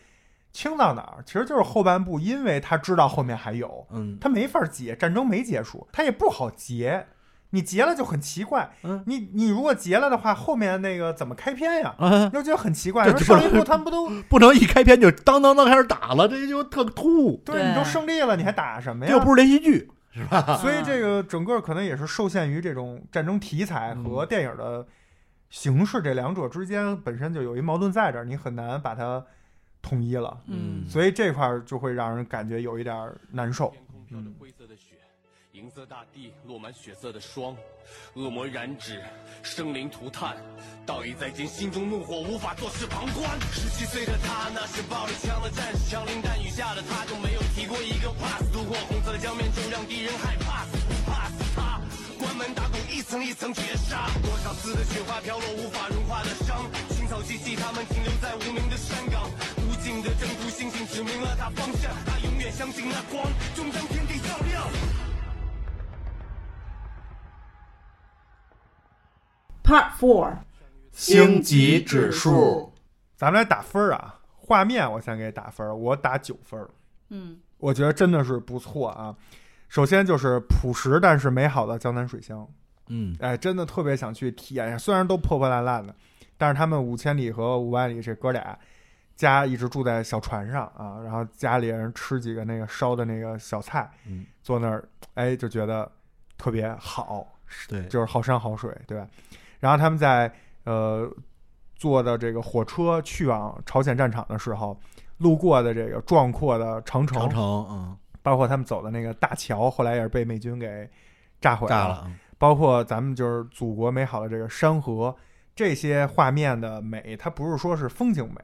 A: 轻到哪儿？其实就是后半部，因为他知道后面还有，
C: 嗯，
A: 他没法结，战争没结束，他也不好结。你结了就很奇怪，
C: 嗯
A: 你你如果结了的话，后面那个怎么开篇呀？
C: 啊，
A: 就觉得很奇怪。
C: 这这不能
A: 说上一部他们不都 (laughs)
C: 不能一开篇就当当当开始打了，这就特突兀，
A: 对你都胜利了，你还打什么呀？
C: 又不是连续剧，是吧？(laughs)
A: 所以这个整个可能也是受限于这种战争题材和电影的形式这两者之间本身就有一矛盾在这儿，你很难把它统一了。
B: 嗯
A: 所以这块儿就会让人感觉有一点儿难受。
I: 天空飘着灰色的雪，银色大地落满血色的霜，恶魔染指，生灵涂炭，道义在肩，心中怒火无法坐视旁观。十七岁的他，那是暴力枪的战士，枪林弹雨下的他就没有提过一个 pass，渡过红色的江面，就让敌人害怕死不，怕死他。关门打狗，一层一层绝杀，多少次的雪花飘落，无法融化的伤，青草萋萋，他们停留在无名的山岗，无尽的征途，星星指明了他方向，他永远相信那光。终将
B: Part Four，
C: 星级指数，
A: 咱们来打分儿啊，画面我先给打分儿，我打九分儿，
B: 嗯
A: 我觉得真的是不错啊。首先就是朴实但是美好的江南水乡，
C: 嗯，
A: 哎，真的特别想去体验一下。虽然都破破烂烂的，但是他们五千里和五万里这哥俩家一直住在小船上啊，然后家里人吃几个那个烧的那个小菜，
C: 嗯，
A: 坐那儿，哎，就觉得特别好，
C: 对，
A: 就是好山好水，对吧？然后他们在呃坐的这个火车去往朝鲜战场的时候，路过的这个壮阔的长城，
C: 长城，嗯，
A: 包括他们走的那个大桥，后来也是被美军给炸毁
C: 炸了，嗯。
A: 包括咱们就是祖国美好的这个山河，这些画面的美，它不是说是风景美，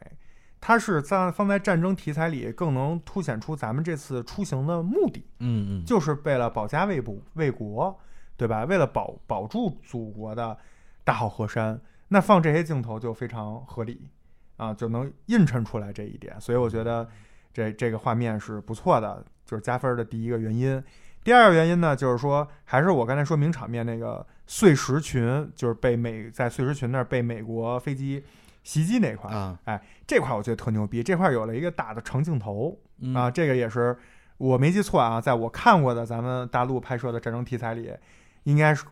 A: 它是在放在战争题材里更能凸显出咱们这次出行的目的，
C: 嗯嗯，
A: 就是为了保家卫国卫国，对吧？为了保保住祖国的大好河山，那放这些镜头就非常合理啊，就能映衬出来这一点。所以我觉得这这个画面是不错的，就是加分的第一个原因。第二个原因呢，就是说还是我刚才说名场面那个碎石群，就是被美在碎石群那儿被美国飞机袭击那块儿，
C: 啊，
A: 哎，这块儿我觉得特牛逼，这块儿有了一个大的长镜头
C: 嗯
A: 啊，这个也是我没记错啊，在我看过的咱们大陆拍摄的战争题材里，应该是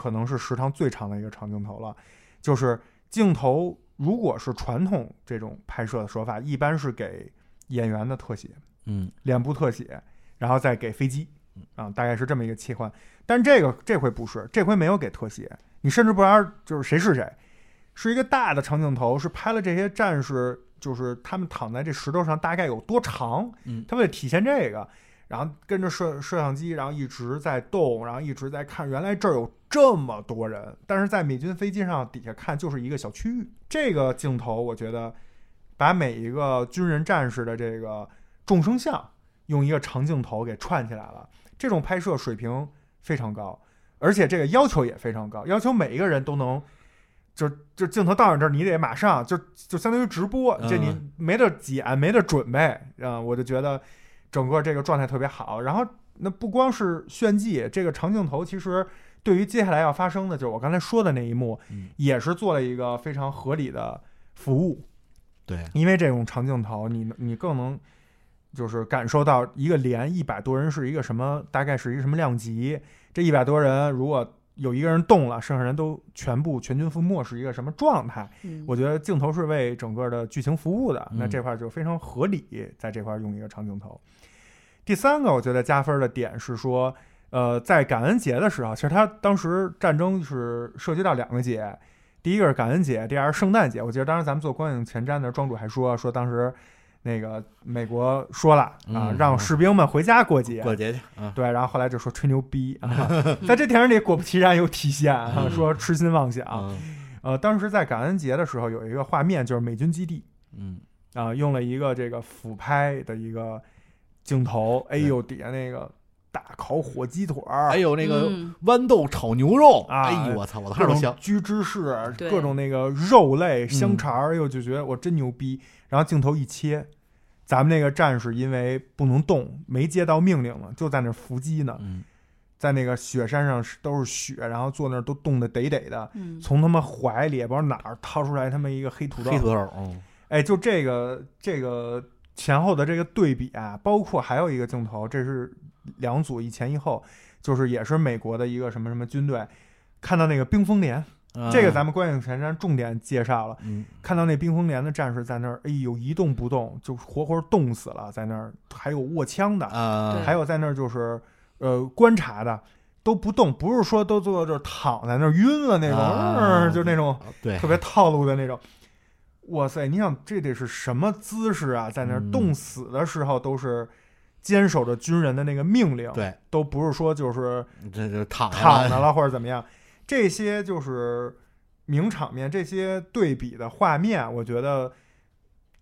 A: 可能是时长最长的一个长镜头了。就是镜头如果是传统这种拍摄的说法，一般是给演员的特写，
C: 嗯。
A: 脸部特写，然后再给飞机，啊，大概是这么一个切换。但这个这回不是，这回没有给特写，你甚至不知道就是谁是谁，是一个大的长镜头，是拍了这些战士，就是他们躺在这石头上大概有多长，
C: 嗯。
A: 他为了体现这个，然后跟着摄摄像机，然后一直在动，然后一直在看，原来这儿有这么多人，但是在美军飞机上底下看就是一个小区域。这个镜头我觉得把每一个军人战士的这个众生相用一个长镜头给串起来了，这种拍摄水平非常高，而且这个要求也非常高，要求每一个人都能。就就镜头到你这儿，你得马上就就相当于直播，这你
C: 嗯
A: 没得剪，没得准备啊、我就觉得整个这个状态特别好。然后那不光是炫技，这个长镜头其实对于接下来要发生的，就是我刚才说的那一幕，
C: 嗯
A: 也是做了一个非常合理的服务。
C: 对，
A: 因为这种长镜头，你你更能就是感受到一个连一百多人是一个什么，大概是一个什么量级。这一百多人如果有一个人动了，剩下人都全部全军覆没是一个什么状态？
B: 嗯
A: 我觉得镜头是为整个的剧情服务的，那
C: 嗯
A: 这块儿就非常合理，在这块儿用一个长镜头。第三个我觉得加分的点是说，呃，在感恩节的时候，其实他当时战争是涉及到两个节，第一个是感恩节，第二是圣诞节。我记得当时咱们做观影前瞻的庄主还说说当时那个美国说了啊，
C: 嗯
A: 让士兵们回家过节，
C: 过节去啊，
A: 对，然后后来就说吹牛逼 (laughs) 啊，在这电影里果不其然有体现啊，
C: 嗯
A: 说痴心妄想。
C: 嗯
A: 呃，当时在感恩节的时候有一个画面，就是美军基地
C: 嗯
A: 啊、用了一个这个俯拍的一个镜头，哎呦，底下那个大烤火鸡腿儿，
C: 还有那个
B: 嗯。
C: 豌豆炒牛肉，
A: 啊
C: 哎呦我操，我
A: 各种
C: 看着香。
A: 居芝士，各种那个肉类、香
C: 嗯
A: 肠儿，哎呦，就觉得我真牛逼。然后镜头一切，咱们那个战士因为不能动，没接到命令了，就在那儿伏击呢，
C: 嗯。
A: 在那个雪山上是都是雪，然后坐那儿都冻得得得的。
B: 嗯。
A: 从他们怀里也不知道哪儿掏出来他们一个黑土豆，
C: 黑土豆，嗯。
A: 哎，就这个这个前后的这个对比啊，包括还有一个镜头，这是两组一前一后，就是也是美国的一个什么什么军队，看到那个冰封连，这个咱们观影前瞻重点介绍了，
C: 嗯。
A: 看到那冰封连的战士在那儿，哎呦一动不动，就活活冻死了，在那儿还有握枪的，
C: 啊，
A: 还有在那儿就是呃观察的。都不动，不是说都坐这儿躺在那儿晕了那种，
C: 啊。
A: 嗯就那种特别套路的那种。哇塞，你想这得是什么姿势啊？在那儿
C: 嗯
A: 冻死的时候都是坚守着军人的那个命令，
C: 对，
A: 都不是说就是
C: 这就躺
A: 躺着 (laughs) 了或者怎么样。这些就是名场面，这些对比的画面，我觉得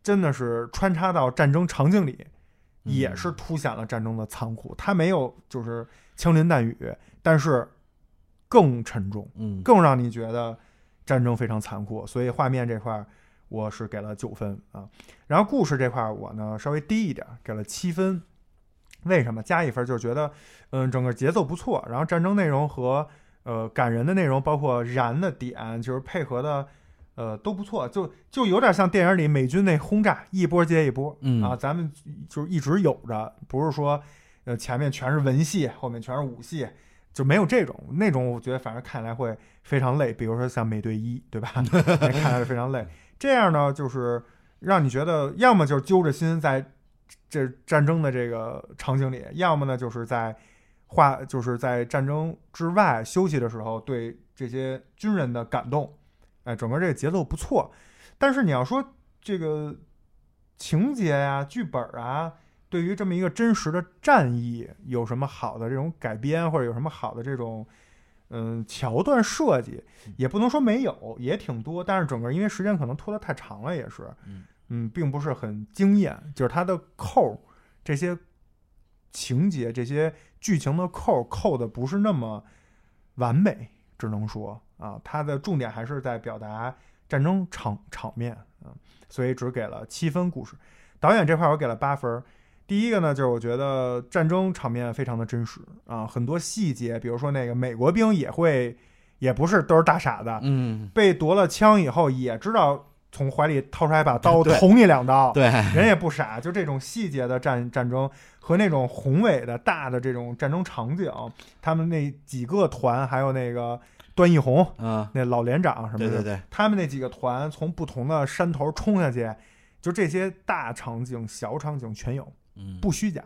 A: 真的是穿插到战争场景里，
C: 嗯
A: 也是凸显了战争的残酷。它没有就是枪林弹雨，但是更沉重。
C: 嗯
A: 更让你觉得战争非常残酷，所以画面这块儿我是给了九分啊。然后故事这块儿我呢稍微低一点，给了七分。为什么加一分？就是觉得，嗯，整个节奏不错，然后战争内容和呃感人的内容，包括燃的点，就是配合的，呃都不错，就就有点像电影里美军那轰炸，一波接一波，
C: 嗯
A: 啊，咱们就是一直有着，不是说呃前面全是文戏，后面全是武戏，就没有这种那种，我觉得反正看来会非常累。比如说像美队一，对吧？(laughs) 那看来是非常累。这样呢，就是让你觉得要么就是揪着心在这战争的这个场景里，要么呢就是在画，就是在战争之外休息的时候对这些军人的感动。哎，整个这个节奏不错。但是你要说这个情节呀、剧本啊，对于这么一个真实的战役有什么好的这种改编，或者有什么好的这种嗯桥段设计，也不能说没有，也挺多。但是整个因为时间可能拖得太长了，也是
C: 嗯
A: 嗯，并不是很惊艳。就是它的扣儿这些情节、这些剧情的扣儿扣的不是那么完美，只能说啊，它的重点还是在表达战争场场面啊，所以只给了七分故事。导演这块儿我给了八分儿。第一个呢，就是我觉得战争场面非常的真实啊，很多细节，比如说那个美国兵也会，也不是都是大傻子，
C: 嗯，
A: 被夺了枪以后也知道从怀里掏出来一把刀捅你两刀，
C: 对，
A: 人也不傻，就这种细节的战战争和那种宏伟的大的这种战争场景，他们那几个团，还有那个段奕宏
C: 嗯，
A: 那老连长什么的，
C: 对对对，
A: 他们那几个团从不同的山头冲下去，就这些大场景、小场景全有，
C: 嗯，
A: 不虚假。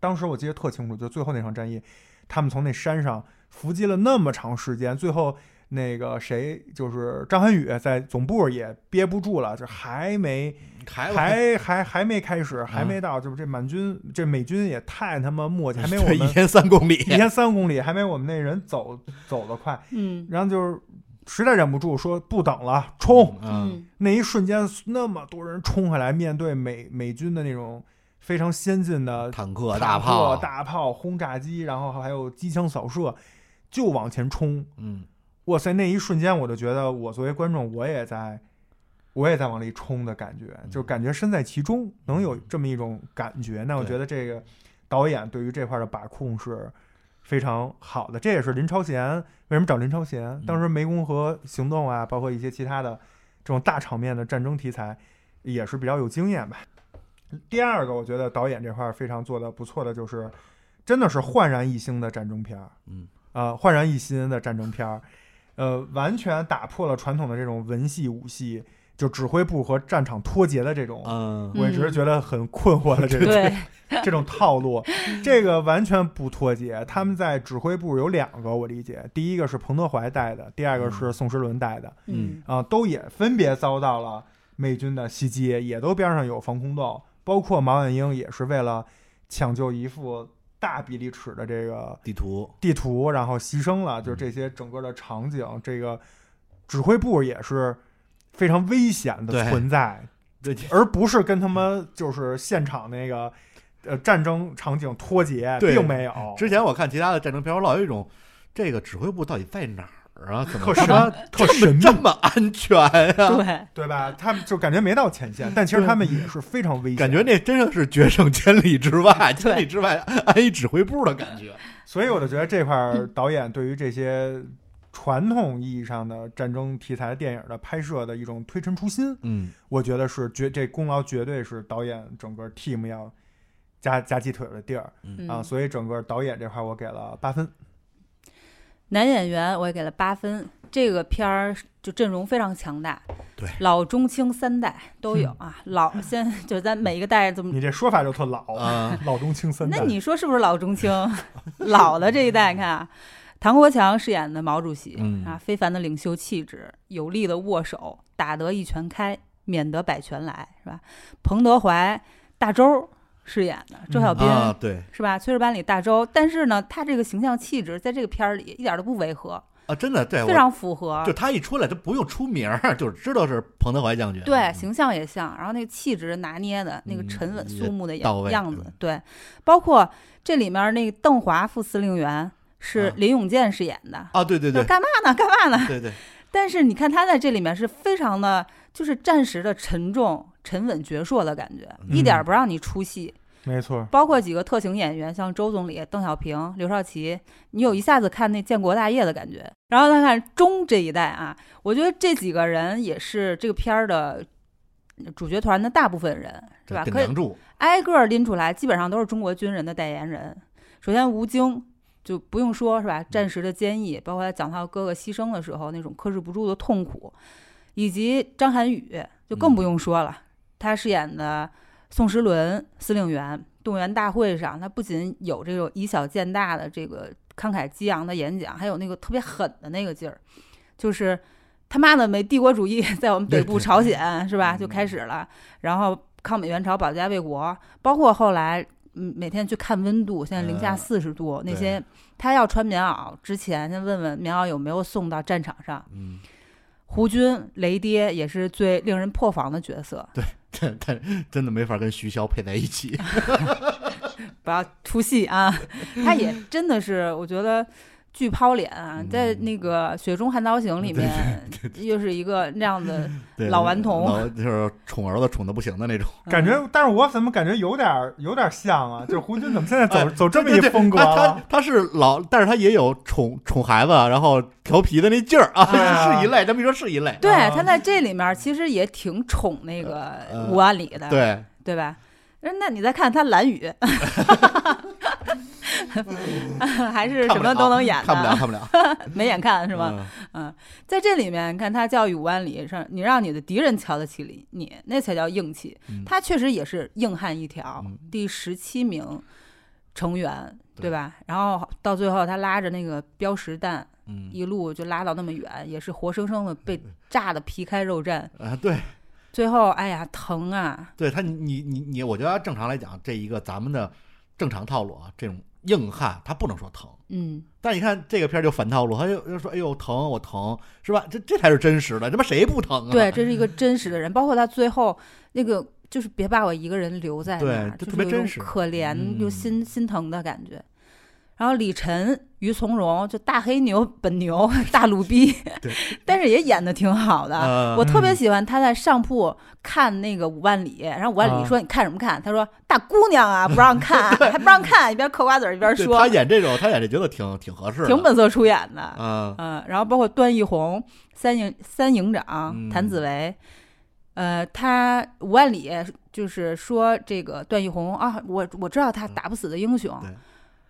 A: 当时我记得特清楚，就最后那场战役，他们从那山上伏击了那么长时间，最后那个谁就是张涵予在总部也憋不住了，就还没
C: 还
A: 还还还没开始，还
C: 嗯
A: 没到，就是这满军这美军也太他妈磨叽，还没我 (laughs) 们
C: 一天三公里
A: 一，天三公里，还没我们那人走走得快。
B: 嗯
A: 然后就是实在忍不住说不等了，冲！
C: 嗯，
A: 那一瞬间，那么多人冲下来，面对美美军的那种非常先进的
C: 坦克、大炮，
A: 大炮、轰炸机，然后还有机枪扫射，就往前冲。
C: 嗯，
A: 哇塞！那一瞬间，我就觉得我作为观众，我也在，我也在往里冲的感觉，就感觉身在其中，能有这么一种感觉。那我觉得这个导演对于这块的把控是非常好的。这也是林超贤为什么找林超贤？当时湄公河行动啊，包括一些其他的这种大场面的战争题材，也是比较有经验吧。第二个，我觉得导演这块儿非常做的不错的，就是真的是焕然一新的战争片儿，
C: 嗯，
A: 呃，焕然一新的战争片儿，呃，完全打破了传统的这种文戏武戏，就指挥部和战场脱节的这种，
C: 嗯，
A: 我一直觉得很困惑的这种、
B: 对，(laughs)
A: 这种套路，(laughs) 这个完全不脱节。他们在指挥部有两个，我理解，第一个是彭德怀带的，第二个是宋时轮带的，
C: 嗯。
A: 啊、都也分别遭到了美军的袭击，也都边上有防空洞，包括毛岸英也是为了抢救一副大比例尺的这个
C: 地图，
A: 地图，然后牺牲了，就是这些整个的场景，这个指挥部也是非常危险的存在，
C: 对，
A: 而不是跟他们就是现场那个呃战争场景脱节，并没有。
C: 之前我看其他的战争片，我老有一种这个指挥部到底在哪儿啊？(laughs) 怎么
A: 特神
C: 他妈
A: 特
C: 这么这么安全啊？
B: 对，
A: 对吧？他们就感觉没到前线，(laughs) 但其实他们也是非常危险。
C: 感觉那真的是决胜千里之外，千里之外安一指挥部的感觉。
A: 所以我就觉得这块儿导演对于这些传统意义上的战争题材电影的拍摄的一种推陈出新，
C: 嗯，
A: 我觉得是绝这功劳绝对是导演整个 team 要加加鸡腿的地儿
B: 嗯
A: 啊，所以整个导演这块儿我给了八分。
B: 男演员我也给了八分，这个片儿就阵容非常强大，
C: 对，
B: 老中青三代都有啊，老先就咱每一个代这么
A: 你这说法就特老
C: 啊，(laughs)
A: 老中青三代。
B: 那你说是不是老中青？(laughs) 老的这一代，你看啊，唐国强饰演的毛主席、
C: 嗯
B: 啊，非凡的领袖气质，有力的握手，打得一拳开，免得百拳来，是吧？彭德怀、大周饰演的周小斌、
C: 啊，对
B: 是吧？炊事班里大周，但是呢，他这个形象气质在这个片儿里一点都不违和，
C: 啊，真的对，
B: 非常符合。
C: 就他一出来，他不用出名儿，(laughs) 就是知道是彭德怀将军。
B: 对，形象也像，然后那个气质拿捏的那个
C: 嗯
B: 沉稳肃穆的样样子
C: 嗯，
B: 对，包括这里面那个邓华副司令员是
C: 啊
B: 林永健饰演的，
C: 啊，对对对
B: 说干嘛呢？干嘛呢？
C: 对对，
B: 但是你看他在这里面是非常的，就是暂时的沉重、沉稳、矍铄的感觉，一点儿不让你出戏。
A: 没错，
B: 包括几个特型演员，像周总理、邓小平、刘少奇，你有一下子看那建国大业的感觉。然后再看钟这一代啊，我觉得这几个人也是这个片儿的主角团的大部分人，是吧？可以
C: 顶梁柱，
B: 挨个儿拎出来，基本上都是中国军人的代言人。首先，吴京就不用说，是吧？战时的坚毅，包括他讲他哥哥牺牲的时候那种克制不住的痛苦，以及张涵予就更不用说了，他饰演的宋时轮司令员，动员大会上，他不仅有这种以小见大的这个慷慨激昂的演讲，还有那个特别狠的那个劲儿，就是。他妈的，美帝国主义在我们北部朝鲜是吧就开始了，然后抗美援朝、保家卫国，包括后来嗯每天去看温度，现在零下
C: 呃
B: 四十度，那些他要穿棉袄之前，先问问棉袄有没有送到战场上。
C: 嗯，
B: 胡军雷爹也是最令人破防的角色，
C: 但但真的没法跟徐骁配在一起。(laughs)
B: 不要出戏啊！(laughs) 他也真的是，我觉得巨抛脸啊，在那个《雪中悍刀行》里面又是一个那样的 (laughs) 老顽童，
C: 就是宠儿子宠的不行的那种。
A: 感觉，但是我怎么感觉有点儿有点儿像啊？就是胡军怎么现在走、
C: 哎
A: 走这么一风格
C: 他他是老，但是他也有宠宠孩子，然后调皮的那劲儿啊，
A: 啊
C: 是一类。这么一说，是一类。
B: 对，
A: 啊
B: 他在这里面其实也挺宠那个
C: 呃
B: 吴万里的，
C: 对，
B: 对吧？那你再看他蓝雨，(laughs) (laughs) 还是什么都能演的，
C: 看不了，看不了，(laughs)
B: 没眼看是
C: 是
B: 吧？？嗯，在这里面，看他教育五万里，上你让你的敌人瞧得起你，你那才叫硬气。
C: 嗯
B: 他确实也是硬汉一条，
C: 嗯
B: 第十七名成员，
C: 对
B: 对吧？然后到最后，他拉着那个标识弹，
C: 嗯
B: 一路就拉到那么远，也是活生生的被炸的皮开肉绽。
C: 啊，对
B: 最后，哎呀，疼啊！
C: 对，他你你你你，我觉得正常来讲，这一个咱们的正常套路啊，这种硬汉他不能说疼。
B: 嗯，
C: 但你看这个片儿就反套路，他就又说：“哎呦疼，我疼，是吧？这这才是真实的，他妈谁不疼啊？”
B: 对，这是一个真实的人，包括他最后那个，就是别把我一个人留在那儿，
C: 对
B: 就
C: 特别真实
B: 可怜又
C: 嗯
B: 心、心疼的感觉。然后李晨、于从容就大黑牛、本牛、(laughs) 大鲁逼
C: 对，(laughs)
B: 但是也演的挺好的。
C: 呃
B: 我特别
A: 嗯
B: 喜欢他在上铺看那个五万里，然后五万里
A: 啊
B: 说：“你看什么看？”他说：“大姑娘啊，不让 (laughs) 看，还不让看，一边嗑瓜子儿一边说
C: 他，演这种，他演这角色挺挺合适的，
B: 挺本色出演的。”
C: 嗯
B: 嗯，然后包括段奕宏、三营三营长、
C: 嗯
B: 谭子维，呃，他五万里就是说这个段奕宏啊，我我知道他打不死的英雄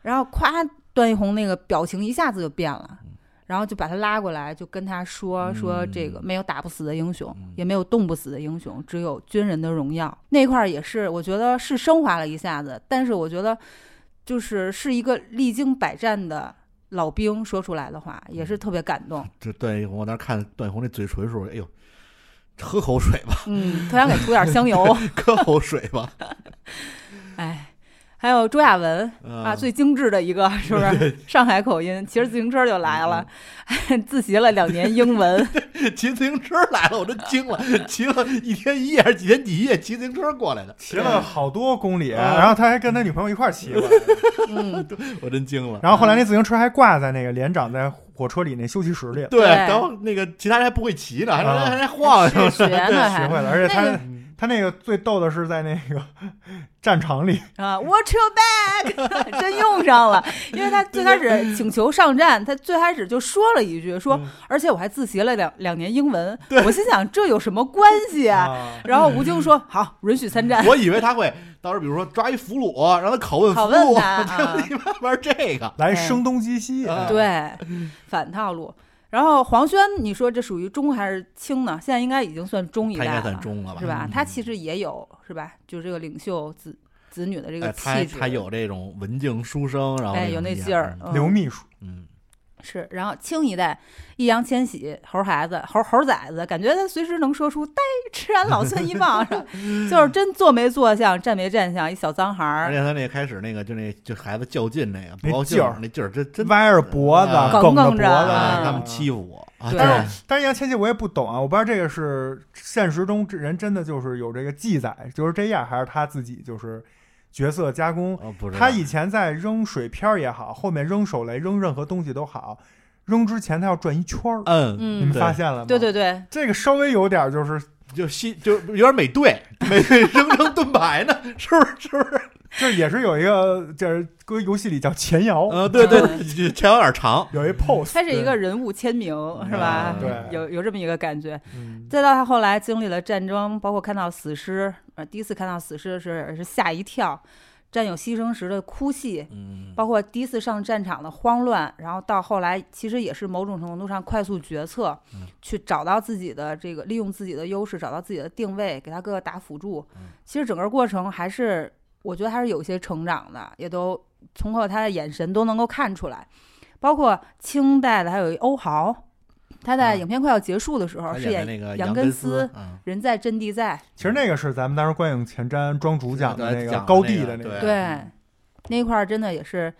B: 然后夸段奕宏那个表情一下子就变了。然后就把他拉过来，就跟他说说这个
C: 嗯
B: 没有打不死的英雄，
C: 嗯
B: 也没有冻不死的英雄，只有军人的荣耀。那块儿也是，我觉得是升华了一下子，但是我觉得就是是一个历经百战的老兵说出来的话，也是特别感动。(laughs)
C: 这段奕宏，我当时看段奕宏那嘴唇的时候，哎呦，喝口水吧，
B: 嗯，特想给涂点香油。(laughs)
C: 喝口水吧，
B: 哎，还有周亚文啊，
C: 嗯
B: 最精致的一个，(laughs) 是不是？上海口音，骑着自行车就来了，(laughs) 自习了两年英文。(laughs)
C: 骑自行车来了，我真惊了，骑了一天一夜还是几天几夜，骑自行车过来的，
A: 骑了好多公里，
C: 啊。
A: 然后他还跟他女朋友一块儿骑过来，
B: 嗯，
C: 我真惊了。
A: 然后后来那自行车还挂在那个连长在火车里那休息室里，
C: 对，
B: 对。
C: 然后那个其他人还不会骑呢，还
A: 啊。
C: 还还晃。悠
B: 是学呢
A: 学会了，而且他、
B: 那个
A: 他那个最逗的是在那个 (laughs) 战场里，
B: 啊，Watch your back，(laughs) 真用上了，因为他最开始请求上战，他最开始就说了一句说，而且我还自习了两两年英文，我心想这有什么关系啊？
A: 啊。
B: 然后吴京说好，允许参战。(laughs)
C: 我以为他会到时候比如说抓一俘虏，让他拷问俘
B: 拷问
C: 虏，
B: 他
C: 玩这个，
A: 来声东击西，
C: 啊
B: 对，反套路。然后黄轩，你说这属于中还是轻呢？现在应该已经算中一代了，
C: 他应该算中了吧？
B: 是吧？
C: 嗯
B: 他其实也有是吧？就是这个领袖子子女的这个
C: 哎，他
B: 气质，
C: 他有这种文静书生，然后
B: 哎有那劲儿，嗯
A: 刘秘书，
C: 嗯，
B: 是。然后清一代，易烊千玺猴孩子猴猴崽子，感觉他随时能说出“呆吃俺老孙一棒”，是吧 (laughs) 就是真坐没坐相，站没站相，一小脏孩儿，
C: 而且他那开始那个就那就孩子较劲那个不
A: 那
C: 高
A: 劲儿
C: 那劲儿，真真
A: 歪着脖子，
C: 啊
A: 梗着脖子
C: 他们欺负我啊，
B: 对
C: 真
A: 是但是易烊千玺我也不懂啊，我不知道这个是现实中这人真的就是有这个记载就是这样，还是他自己就是角色加工。他以前在扔水片也好，后面扔手雷、扔任何东西都好，扔之前他要转一圈儿。
C: 嗯
A: 你们发现了吗？
B: 对对对，
A: 这个稍微有点就是
C: 就西就有点美队，美队扔扔盾牌呢，是不是？是不是？
A: 这也是有一个，就是搁游戏里叫前摇，
C: 呃，对对，前摇有点长，
A: 有一 pose，(laughs)
B: 它是一个人物签名，是吧？
C: 嗯
A: 对
B: 有有这么一个感觉。
A: 嗯
B: 再到他后来经历了战争，包括看到死尸，呃，第一次看到死尸是是吓一跳，战友牺牲时的哭泣，
C: 嗯，
B: 包括第一次上战场的慌乱，然后到后来其实也是某种程度上快速决策，
C: 嗯
B: 去找到自己的这个利用自己的优势，找到自己的定位，给他哥哥打辅助。
C: 嗯
B: 其实整个过程还是我觉得还是有些成长的，也都通过他的眼神都能够看出来。包括清代的还有一欧豪，他在
C: 啊
B: 影片快要结束的时候饰演
C: 那个
B: 杨
C: 根
B: 根思，
C: 嗯，
B: 人在阵地在，
A: 其实那个是咱们当时观影前瞻庄主讲的那个高地的那
C: 那个对
B: 对，那块儿真的也是，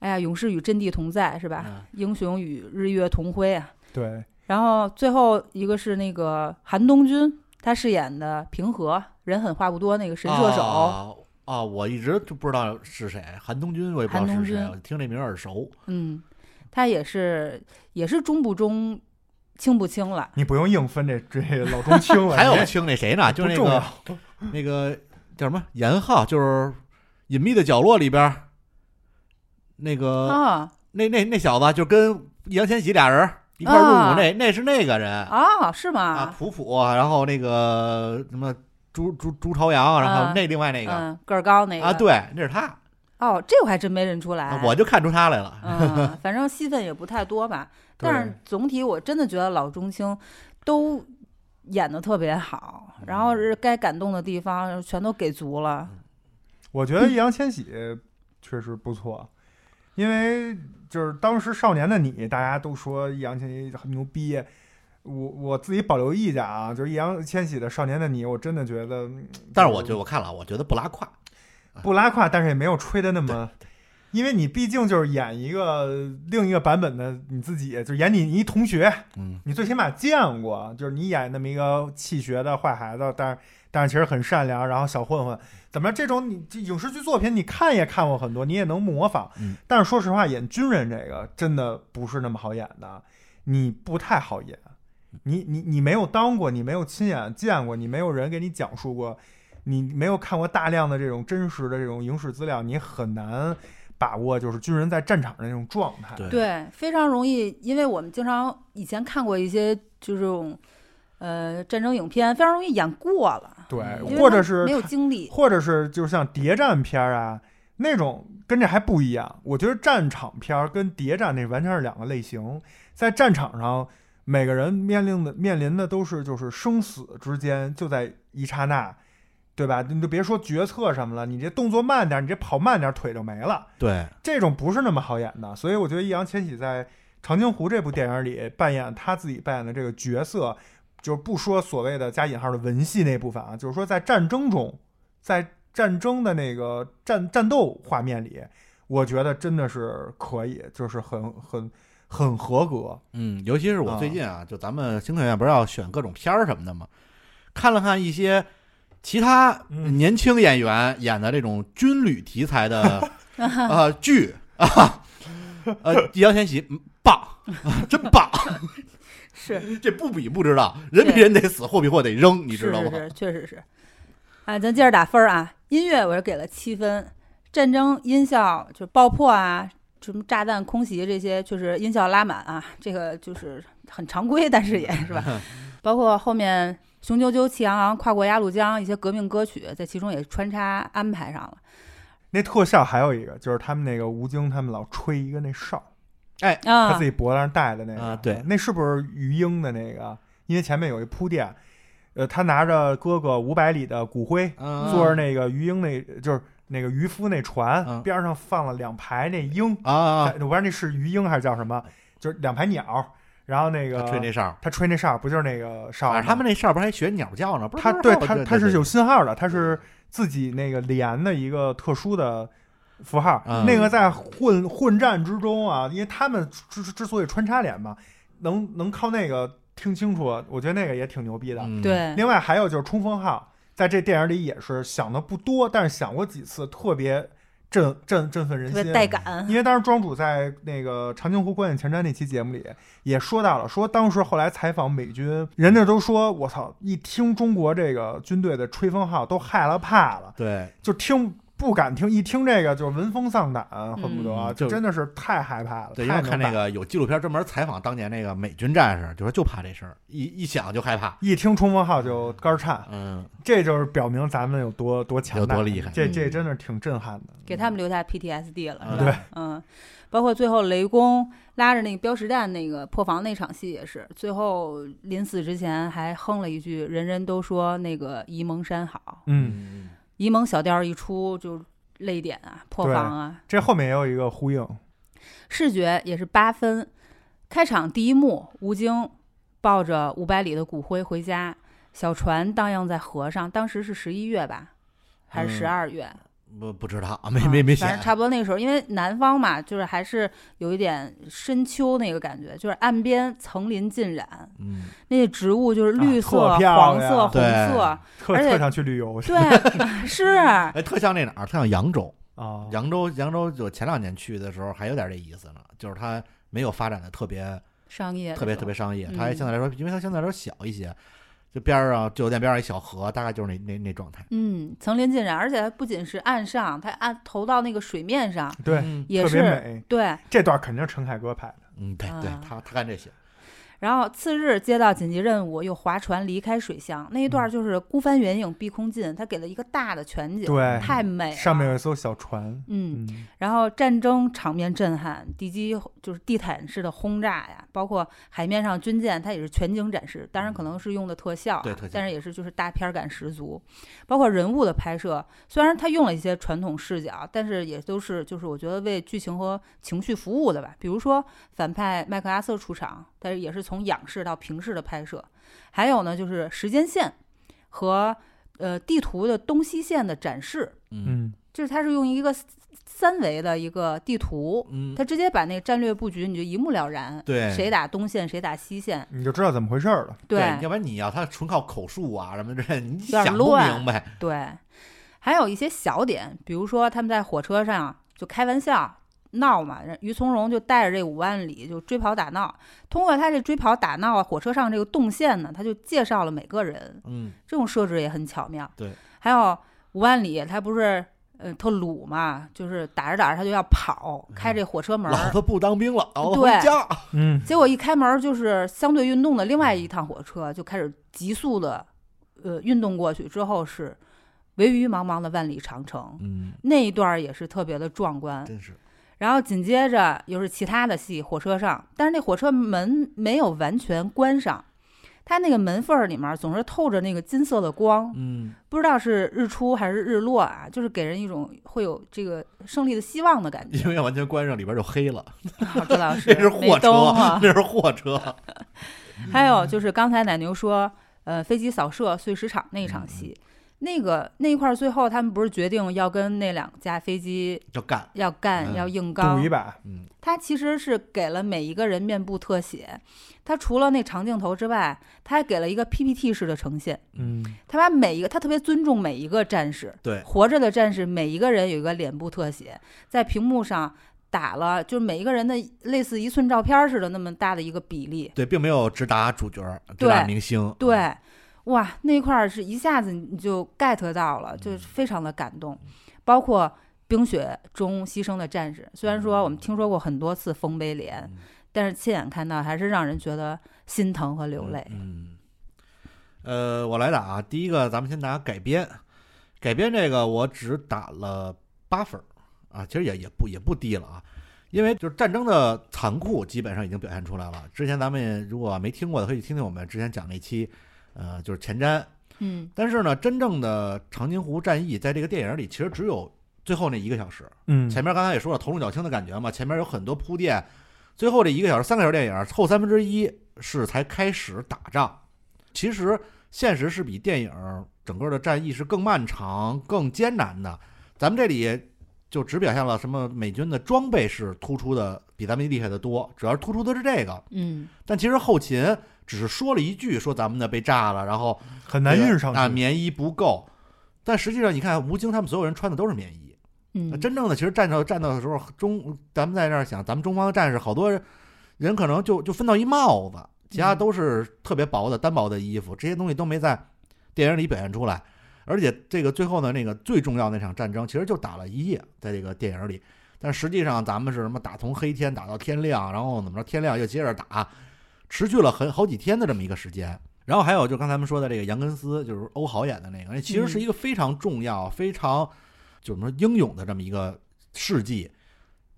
B: 哎呀，勇士与阵地同在是吧？
C: 嗯
B: 英雄与日月同辉啊。
A: 对，
B: 然后最后一个是那个韩东君，他饰演的平和，人狠话不多那个神射手。
C: 啊啊，我一直就不知道是谁，韩东君，我也不知道是谁，
B: 韩东君
C: 我听这名儿耳熟。
B: 嗯，他也是也是中不中，轻不清了。
A: 你不用硬分这这老中青了，(laughs)
C: 还有
A: 你
C: 个青那谁呢？就是那个 (laughs) 那个叫什么严浩，就是《隐秘的角落》里边儿那个、
B: 啊
C: 那那那小子，就跟易烊千玺俩人一块儿入伍
B: 啊
C: 那、那是那个人
B: 啊，是
C: 啊，
B: 吗？
C: 普普，然后那个什么朱朱朱朝阳，然后
B: 嗯
C: 那另外那个、
B: 嗯，个儿高那个
C: 啊，对，那是他，
B: 哦，这我还真没认出来。
C: 我就看出他来了。
B: 嗯，反正戏份也不太多吧。
A: 对
B: 但是总体我真的觉得老中青都演的特别好，然后是该感动的地方全都给足了。
A: 我觉得易烊千玺确实不错，因为就是当时《少年的你》，大家都说易烊千玺很牛逼。我我自己保留意见啊，就是易烊千玺的《少年的你》，我真的觉得，嗯
C: 但是我觉得我看了，我觉得不拉胯。
A: 不拉胯，但是也没有吹的那么，因为你毕竟就是演一个另一个版本的你自己，就是演你一同学，
C: 嗯，
A: 你最起码见过，就是你演那么一个气学的坏孩子，但是但是其实很善良，然后小混混，怎么着？这种你这影视剧作品你看也看过很多，你也能模仿，
C: 嗯
A: 但是说实话，演军人这个真的不是那么好演的，你不太好演。你你你没有当过，你没有亲眼见过，你没有人给你讲述过，你没有看过大量的这种真实的这种影视资料，你很难把握就是军人在战场的那种状态。
C: 对
B: 对，非常容易，因为我们经常以前看过一些就这种呃战争影片，非常容易演过了，
A: 对或者是
B: 没有经历。
A: 或者是就像谍战片儿啊那种，跟这还不一样。我觉得战场片儿跟谍战那完全是两个类型。在战场上，每个人面临的面临的都是就是生死之间，就在一刹那，对吧？你就别说决策什么了，你这动作慢点儿，你这跑慢点儿，腿就没了。
C: 对，
A: 这种不是那么好演的，所以我觉得易烊千玺在《长津湖》这部电影里扮演他自己扮演的这个角色，就是不说所谓的加引号的文戏那部分啊，就是说在战争中，在战争的那个战战斗画面里，我觉得真的是可以，就是很很很合格。
C: 嗯，尤其是我最近啊，就咱们星科院不是要选各种片儿什么的嘛？看了看一些其他
A: 嗯
C: 年轻演员演的这种军旅题材的啊 (laughs) 剧啊，呃，易烊千玺嗯棒，真棒 (laughs) (laughs)
B: 是，
C: 这不比不知道，人比人得死，货比货得扔，你知道吗？
B: 是确实是。啊，咱接着打分儿啊！音乐我是给了七分，战争音效就爆破啊，什么炸弹空袭这些，就是音效拉满啊，这个就是很常规，但是也是吧。包括后面雄赳赳气昂昂跨过鸭绿江一些革命歌曲，在其中也穿插安排上了。
A: 那特效还有一个，就是他们那个吴京他们老吹一个那哨，
C: 哎，
A: 他
B: 啊
A: 自己脖子上戴的那个，
C: 啊对
A: 那是不是于英的那个？因为前面有一铺垫，呃，他拿着哥哥五百里的骨灰，
C: 嗯
A: 坐着那个于英那，就是那个渔夫那船、
C: 嗯
A: 边上放了两排那鹰，
C: 啊啊，
A: 我不知道那是鱼鹰还是叫什么，就是两排鸟，然后那个
C: 他吹那哨，
A: 他吹那哨，不就是那个哨吗？
C: 反正他们那哨不还学鸟叫呢？不是
A: 他对他他是有
C: 有
A: 信号的，他是自己那个连的一个特殊的符号。
C: 嗯
A: 那个在混混战之中啊，因为他们之之所以穿插连嘛，能能靠那个听清楚，我觉得那个也挺牛逼的。
C: 嗯
B: 对，
A: 另外还有就是冲锋号，在这电影里也是想的不多，但是想过几次，特别振振振奋人心，
B: 特别带感。
A: 因为当时庄主在那个长津湖观影前瞻那期节目里也说到了，说当时后来采访美军，人家都说我操，一听中国这个军队的吹风号都害了怕了，
C: 对，
A: 就听不敢听，一听这个就闻风丧胆，恨不得、
C: 嗯。就
A: 就真的是太害怕了。
C: 对，因为看那个有纪录片专门采访当年那个美军战士，就说就怕这事儿，一一想就害怕。
A: 一听冲锋号就肝颤，
C: 嗯，
A: 这就是表明咱们有多多强大，
C: 有多厉害。
A: 这这
B: 嗯。
A: 真的挺震撼的。
B: 给他们留下 PTSD 了，
C: 嗯。
B: 是吧？
A: 对，
B: 嗯，包括最后雷公拉着那个标识弹那个破防那场戏也是，最后临死之前还哼了一句：“人人都说那个沂蒙山好。
A: 嗯，”
B: 沂蒙小调一出就泪点啊，破防啊，
A: 这后面也有一个呼应，
B: 视觉也是八分。开场第一幕，吴京抱着五百里的骨灰回家，小船荡漾在河上，当时是十一月吧，还是十
C: 嗯
B: 二月？
C: 不不知道，没没没写
B: 啊反。正差不多那个时候，因为南方嘛，就是还是有一点深秋那个感觉，就是岸边层林尽染，
C: 嗯，
B: 那些植物就是绿色、黄色、红色，
A: 特特想去旅游去
B: 对，(laughs) 是
C: 哎，特像那哪儿？特像扬州。
A: 啊。
C: 扬州，扬州就前两年去的时候还有点这意思呢，就是它没有发展的特别
B: 商业
C: 特别特别商业，
B: 嗯
C: 它还相对来说，因为它相对来说小一些，就边儿上酒店边上一小河，大概就是那那那状态。
B: 嗯，层林尽染，而且它不仅是岸上，它岸投到那个水面上，
A: 对，
C: 嗯
B: 也
A: 特别
B: 是
A: 美。
B: 对。
A: 这段肯定是陈凯歌拍的。
C: 嗯，对对
B: 啊，
C: 他他干这些，
B: 然后次日接到紧急任务，又划船离开水乡，那一段就是孤帆远影碧空尽，他给了一个大的全景，
A: 对
B: 太美了。
A: 上面有一艘小船。
B: 嗯，
A: 嗯，
B: 然后战争场面震撼，敌机就是地毯式的轰炸呀，包括海面上军舰，它也是全景展示，当然可能是用的特效、啊，
C: 对特效
B: 但是也是就是大片儿感十足。包括人物的拍摄，虽然他用了一些传统视角，但是也都是就是我觉得为剧情和情绪服务的吧。比如说反派麦克阿瑟出场，但是也是从仰视到平视的拍摄，还有呢就是时间线和呃地图的东西线的展示，
C: 嗯
A: 嗯，
B: 就是它是用一个三维的一个地图，
C: 嗯，
B: 它直接把那个战略布局你就一目了然，
C: 对
B: 谁打东线谁打西线，
A: 你就知道怎么回事儿了。
B: 对
C: 要不然你要他纯靠口述啊什么这，你想不明白。
B: 对，还有一些小点，比如说他们在火车上就开玩笑。闹嘛，人于从容就带着这五万里就追跑打闹，通过他这追跑打闹啊，火车上这个动线呢，他就介绍了每个人，
C: 嗯，
B: 这种设置也很巧妙。
C: 对，
B: 还有五万里，他不是呃特鲁嘛，就是打着打着他就要跑，开这火车门儿，
C: 老子不当兵了，(laughs) 老子回
B: 对
C: 家。
A: 嗯，
B: 结果一开门就是相对运动的另外一趟火车就开始急速的呃运动过去，之后是唯余茫茫的万里长城，
C: 嗯，
B: 那一段儿也是特别的壮观。
C: 真是。
B: 然后紧接着又是其他的戏，火车上，但是那火车门没有完全关上，它那个门缝儿里面总是透着那个金色的光，
C: 嗯，
B: 不知道是日出还是日落啊，就是给人一种会有这个胜利的希望的感觉。
C: 因为要完全关上，里边就黑了。
B: 啊周老师
C: 那是货车
B: 啊，
C: 那是 (laughs) 货 (laughs) 车。
B: 还有就是刚才奶牛说，呃，飞机扫射碎石场那一
C: 嗯
B: 场戏，那个那一块儿最后他们不是决定要跟那两架飞机
C: 要干，
B: 要干、
C: 嗯
B: 要硬刚
A: 赌一，把。
C: 嗯，
B: 他其实是给了每一个人面部特写，他除了那长镜头之外，他还给了一个 PPT 式的呈现，
A: 嗯，
B: 他把每一个他特别尊重每一个战士，
C: 对，
B: 活着的战士每一个人有一个脸部特写，在屏幕上打了，就是每一个人的类似一寸照片似的那么大的一个比例，
C: 对，并没有直达主角，只
B: 对
C: 打明星。
B: 对，哇，那块儿是一下子你就 get 到了，就是非常的感动，包括冰雪中牺牲的战士，虽然说我们听说过很多次丰碑连，但是亲眼看到还是让人觉得心疼和流泪。
C: 嗯，呃，我来打啊。第一个，咱们先打改编，改编这个我只打了八分儿啊，其实也也不也不低了啊。因为就是战争的残酷基本上已经表现出来了。之前咱们如果没听过的，可以听听我们之前讲那期，呃，就是前瞻。
B: 嗯
C: 但是呢，真正的长津湖战役在这个电影里其实只有最后那一个小时。
A: 嗯，
C: 前面刚才也说了头重脚轻的感觉嘛，前面有很多铺垫，最后这一个小时三个小时电影后三分之一是才开始打仗。其实现实是比电影整个的战役是更漫长、更艰难的。咱们这里就只表现了什么美军的装备是突出的比咱们厉害的多，主要突出的是这个。
B: 嗯
C: 但其实后勤只是说了一句，说咱们的被炸了，然后
A: 很难运上去
C: 啊，棉衣不够。但实际上，你看吴京他们所有人穿的都是棉衣。
B: 嗯，
C: 真正的其实战斗战斗的时候，中咱们在那儿想，咱们中方的战士好多人可能就就分到一帽子，其他都是特别薄的单薄的衣服，这些东西都没在电影里表现出来。而且这个最后的那个最重要那场战争，其实就打了一夜，在这个电影里。但实际上咱们是什么打从黑天打到天亮，然后怎么着天亮又接着打，持续了很好几天的这么一个时间。然后还有就刚才咱们说的这个杨根思，就是欧豪演的那个，那其实是一个非常重要、非常就怎么说英勇的这么一个事迹，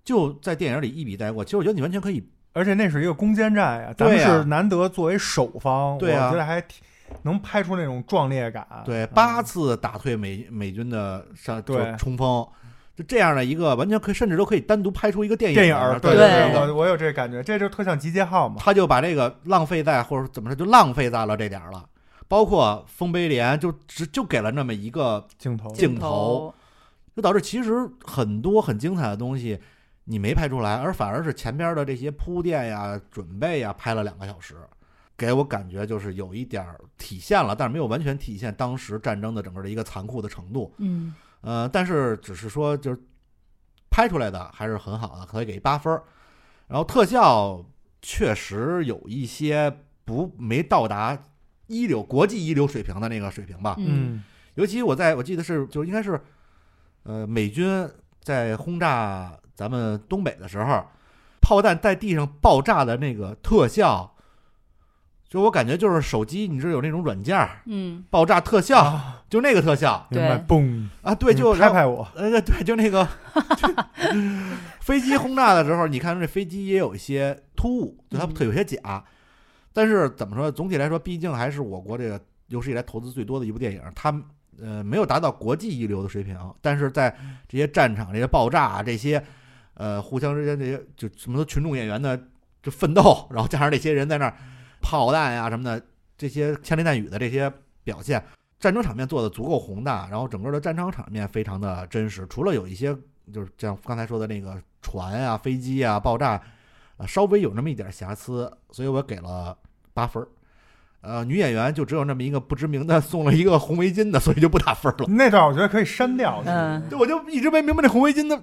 C: 就在电影里一笔带过。其实我觉得你完全可以，
A: 而且那是一个攻坚战呀，咱们是难得作为守方，
C: 对啊
A: 我觉得还挺能拍出那种壮烈感。
C: 对
A: 嗯。
C: 八次打退美美军的上就
A: 对
C: 冲锋，就这样的一个完全可以，甚至都可以单独拍出一个电影
A: 电影儿，对
B: 对
A: 对，我我有这感觉，这就特像集结号嘛。
C: 他就把这个浪费在或者怎么说，就浪费在了这点儿了。包括丰碑连就只就给了那么一个
A: 镜头，
C: 镜头，就导致其实很多很精彩的东西你没拍出来，而反而是前边的这些铺垫呀、准备呀，拍了两个小时，给我感觉就是有一点儿体现了，但是没有完全体现当时战争的整个的一个残酷的程度。
B: 嗯
C: 呃，但是只是说就是拍出来的还是很好的，可以给八分儿。然后特效确实有一些不没到达一流国际一流水平的那个水平吧。
B: 嗯
C: 尤其我在我记得是就应该是，呃，美军在轰炸咱们东北的时候，炮弹在地上爆炸的那个特效，就我感觉就是手机你知道有那种软件儿
B: 嗯
C: 爆炸特效，
A: 啊
C: 就那个特效
A: 明白？
B: 对
A: 嘣，
C: 啊，对，就
A: 你拍拍我，
C: 呃，对，就那个 (laughs) (laughs) 飞机轰炸的时候，你看这飞机也有一些突兀，就它
B: 嗯
C: 特有些假。但是怎么说？总体来说，毕竟还是我国这个有史以来投资最多的一部电影，它呃没有达到国际一流的水平，但是在这些战场、这些爆炸、啊这些呃互相之间这些就什么群众演员的就奋斗，然后加上那些人在那儿炮弹呀、什么的这些枪林弹雨的这些表现，战争场面做的足够宏大，然后整个的战场场面非常的真实。除了有一些就是像刚才说的那个船啊、飞机啊爆炸，啊稍微有那么一点瑕疵，所以我给了八分儿。呃，女演员就只有那么一个不知名的送了一个红围巾的，所以就不打分儿了。
A: 那段我觉得可以删掉。
B: 嗯，
C: 对我就一直没明白那红围巾的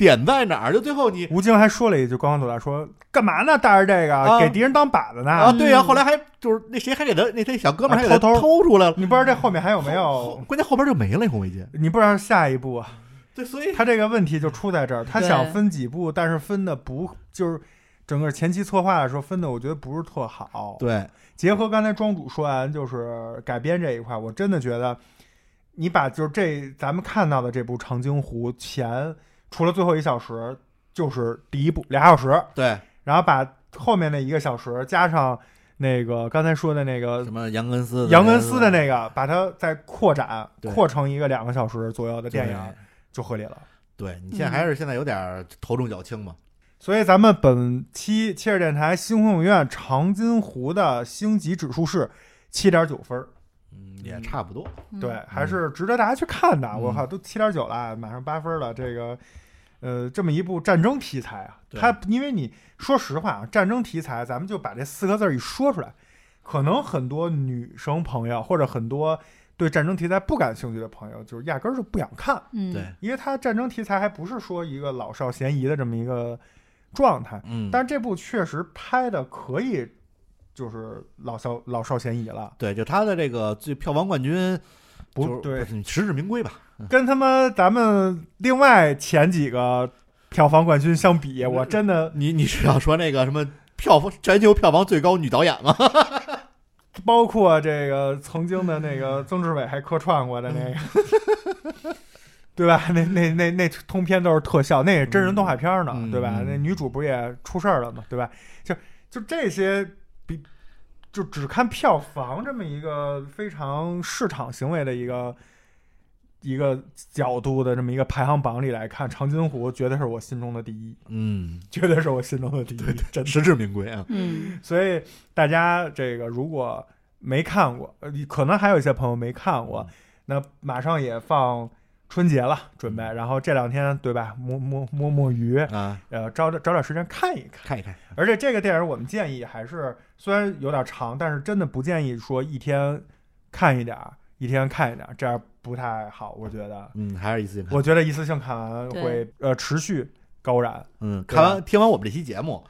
C: 点在哪儿。就最后你
A: 吴京还说了一句，光光走来说干嘛呢？带着这个、
C: 啊
A: 给敌人当靶子呢？
C: 啊，对呀、后来还就是那谁还给他那他小哥们儿还给他
A: 啊偷偷
C: 偷出来了，
A: 你不知道这后面还有没有？
C: 关键后边就没了那红围巾。
A: 你不知道下一步啊？
C: 对，所以
A: 他这个问题就出在这儿，他想分几步，但是分的不就是整个前期策划的时候分的，我觉得不是特好。
C: 对，
A: 结合刚才庄主说完，就是改编这一块，我真的觉得你把就是这咱们看到的这部《长津湖》前，除了最后一小时，就是第一部俩小时，
C: 对，
A: 然后把后面那一个小时加上那个刚才说的那个
C: 什么杨根思
A: 杨根思的那个，把它再扩展扩成一个两个小时左右的电影，就合理了。
C: 对你现在还是现在有点头重脚轻嘛。
A: 所以咱们本期切尔电台星空影院长津湖的星级指数是七点九分儿，
C: 嗯，也差不多。
A: 对，还是值得大家去看的。
C: 嗯
A: 我靠，都七点九了，马上八分了。这个，呃，这么一部战争题材啊，
C: 对
A: 它因为你说实话啊，战争题材，咱们就把这四个字儿一说出来，可能很多女生朋友或者很多对战争题材不感兴趣的朋友，就是压根儿就不想看，
B: 嗯，
C: 对，
A: 因为它战争题材还不是说一个老少咸宜的这么一个状态。
C: 嗯，
A: 但是这部确实拍的可以，就是老少老少咸宜了，
C: 对，就他的这个最票房冠军，就是
A: 不对，
C: 你实至名归吧。
A: 跟他妈咱们另外前几个票房冠军相比，我真的
C: 你你是要说那个什么票房全球票房最高女导演吗？(laughs)
A: 包括这个曾经的那个 (laughs) 曾志伟还客串过的那个，对吧？那那那那通篇都是特效，那也真人动画片呢，
C: 嗯
A: 对吧？
C: 嗯
A: 那女主不也出事儿了吗？对吧？就就这些比就只看票房这么一个非常市场行为的一个一个角度的这么一个排行榜里来看，《长津湖》绝对是我心中的第一，
C: 嗯，
A: 绝对是我心中的第一，真的。
C: 实至名归啊。
B: 嗯
A: 所以大家这个如果没看过，呃，可能还有一些朋友没看过，那马上也放春节了，准备，然后这两天对吧，摸摸摸摸鱼，
C: 啊，
A: 呃，找找点时间看一看。
C: 看一看，
A: 而且这个电影我们建议还是虽然有点长，但是真的不建议说一天看一点儿，一天看一点儿，这样不太好，我觉得。
C: 嗯，还是一次性看。
A: 我觉得一次性看完会呃持续高燃。
C: 嗯，看完听完我们这期节目，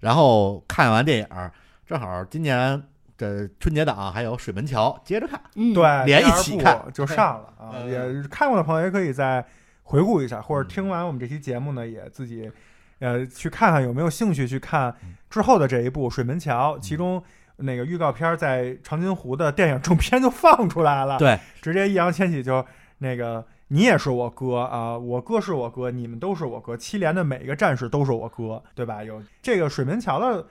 C: 然后看完电影儿，正好今年的春节档还有《水门桥》，接着看。
B: 嗯，
A: 对，
C: 连一起看
A: 就上了啊！
C: 嗯
A: 也看过的朋友也可以再回顾一下，或者
C: 嗯
A: 听完我们这期节目呢，也自己呃去看看有没有兴趣去看之后的这一部《水门桥》，
C: 嗯
A: 其中那个预告片在长津湖的电影正片就放出来了，
C: 对，
A: 直接易烊千玺就那个。你也是我哥啊，我哥是我哥，你们都是我哥。七连的每一个战士都是我哥，对吧？有这个水门桥的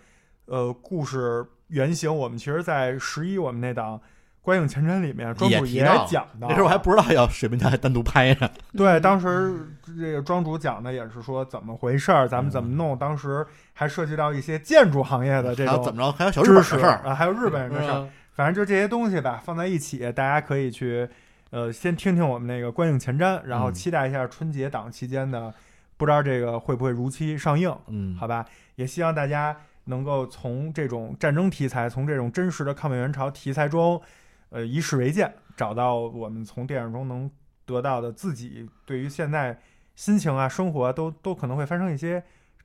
A: 呃故事原型，我们其实，在十一我们那档《观影前瞻》里面，庄主也讲的。
C: 那时候我还不知道要《水门桥》还单独拍呢。
A: 对，当时这个庄主讲的也是说怎么回事儿，咱们怎么弄。当时还涉及到一些建筑行业的这种
C: 怎么着？还有小日本
A: 知识
C: 的事儿。
A: 啊，还有日本人的事儿。
C: 嗯
A: 反正就这些东西吧，放在一起，大家可以去呃先听听我们那个观影前瞻，然后
C: 嗯
A: 期待一下春节档期间的，不知道这个会不会如期上映，
C: 嗯，
A: 好吧？也希望大家能够从这种战争题材，从这种真实的抗美援朝题材中，呃，以史为鉴，找到我们从电影中能得到的自己对于现在心情啊、生活啊，都都可能会发生一些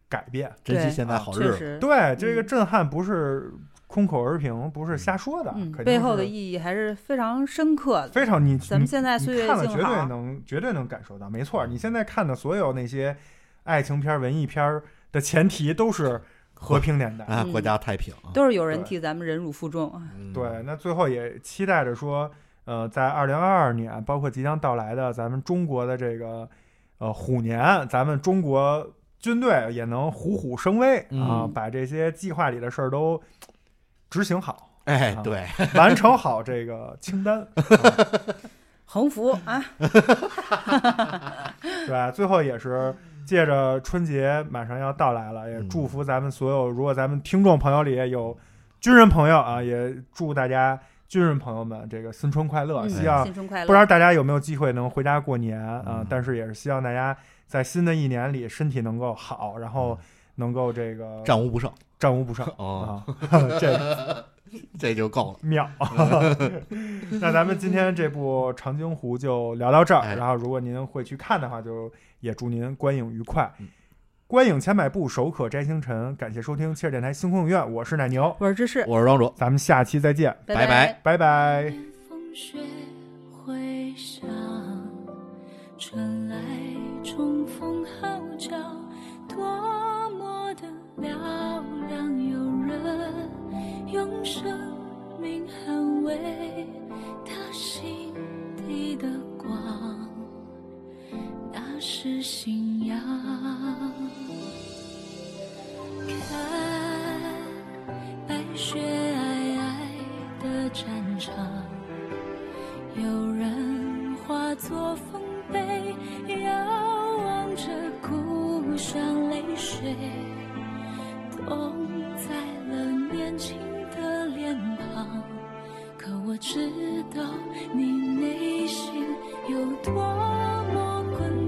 A: 改变。
C: 珍惜现在好日子。
A: 对，这个
B: 嗯
A: 震撼不是空口而凭，不是瞎说的，
B: 嗯，
A: 肯定
B: 背后的意义还是非常深刻的。
A: 非常你
B: 咱们现在岁月
A: 你看了绝对，能绝对能感受到，没错。你现在看的所有那些爱情片儿、文艺片儿的前提都是和平年代。
C: 啊，
B: 嗯
C: 国家太平啊。
B: 都是有人替咱们忍辱负重
A: 对，那最后也期待着说，呃，在二零二二年，包括即将到来的咱们中国的这个呃虎年，咱们中国军队也能虎虎生威啊，
C: 嗯
A: 把这些计划里的事儿都执行好，啊，
C: 哎对，
A: 完成好这个清单。(laughs) 啊
B: 横幅啊，(laughs) (laughs)
A: 对吧？最后也是借着春节马上要到来了，也
C: 嗯
A: 祝福咱们所有，如果咱们听众朋友里有军人朋友啊，也祝大家军人朋友们这个新春快乐。
B: 嗯
A: 希望
B: 新春快乐。
A: 不知道大家有没有机会能回家过年啊、
C: 嗯
A: 但是也是希望大家在新的一年里身体能够好，然后能够这个
C: 战无不胜，
A: 战无不胜
C: 哦
A: 啊，(laughs) 这 (laughs)
C: 这就够了。(laughs)
A: 妙。那咱们今天这部《长津湖》就聊到这儿。
C: 哎
A: 然后，如果您会去看的话，就也祝您观影愉快。
C: 嗯
A: 观影千百步，手可摘星辰。感谢收听切尔电台星空影院，我是奶牛，
B: 我是芝士，
C: 我是庄主，
A: 咱们下期再见，
C: 拜拜
B: 拜。
A: 拜拜。
J: 风雪回响，春来重逢号角，多么的嘹亮有人用生命捍卫他心底的光，那是信仰。看白雪皑皑的战场。有人化作丰碑，遥望着故乡泪水，冻在了年轻的脸庞。可我知道你内心有多么滚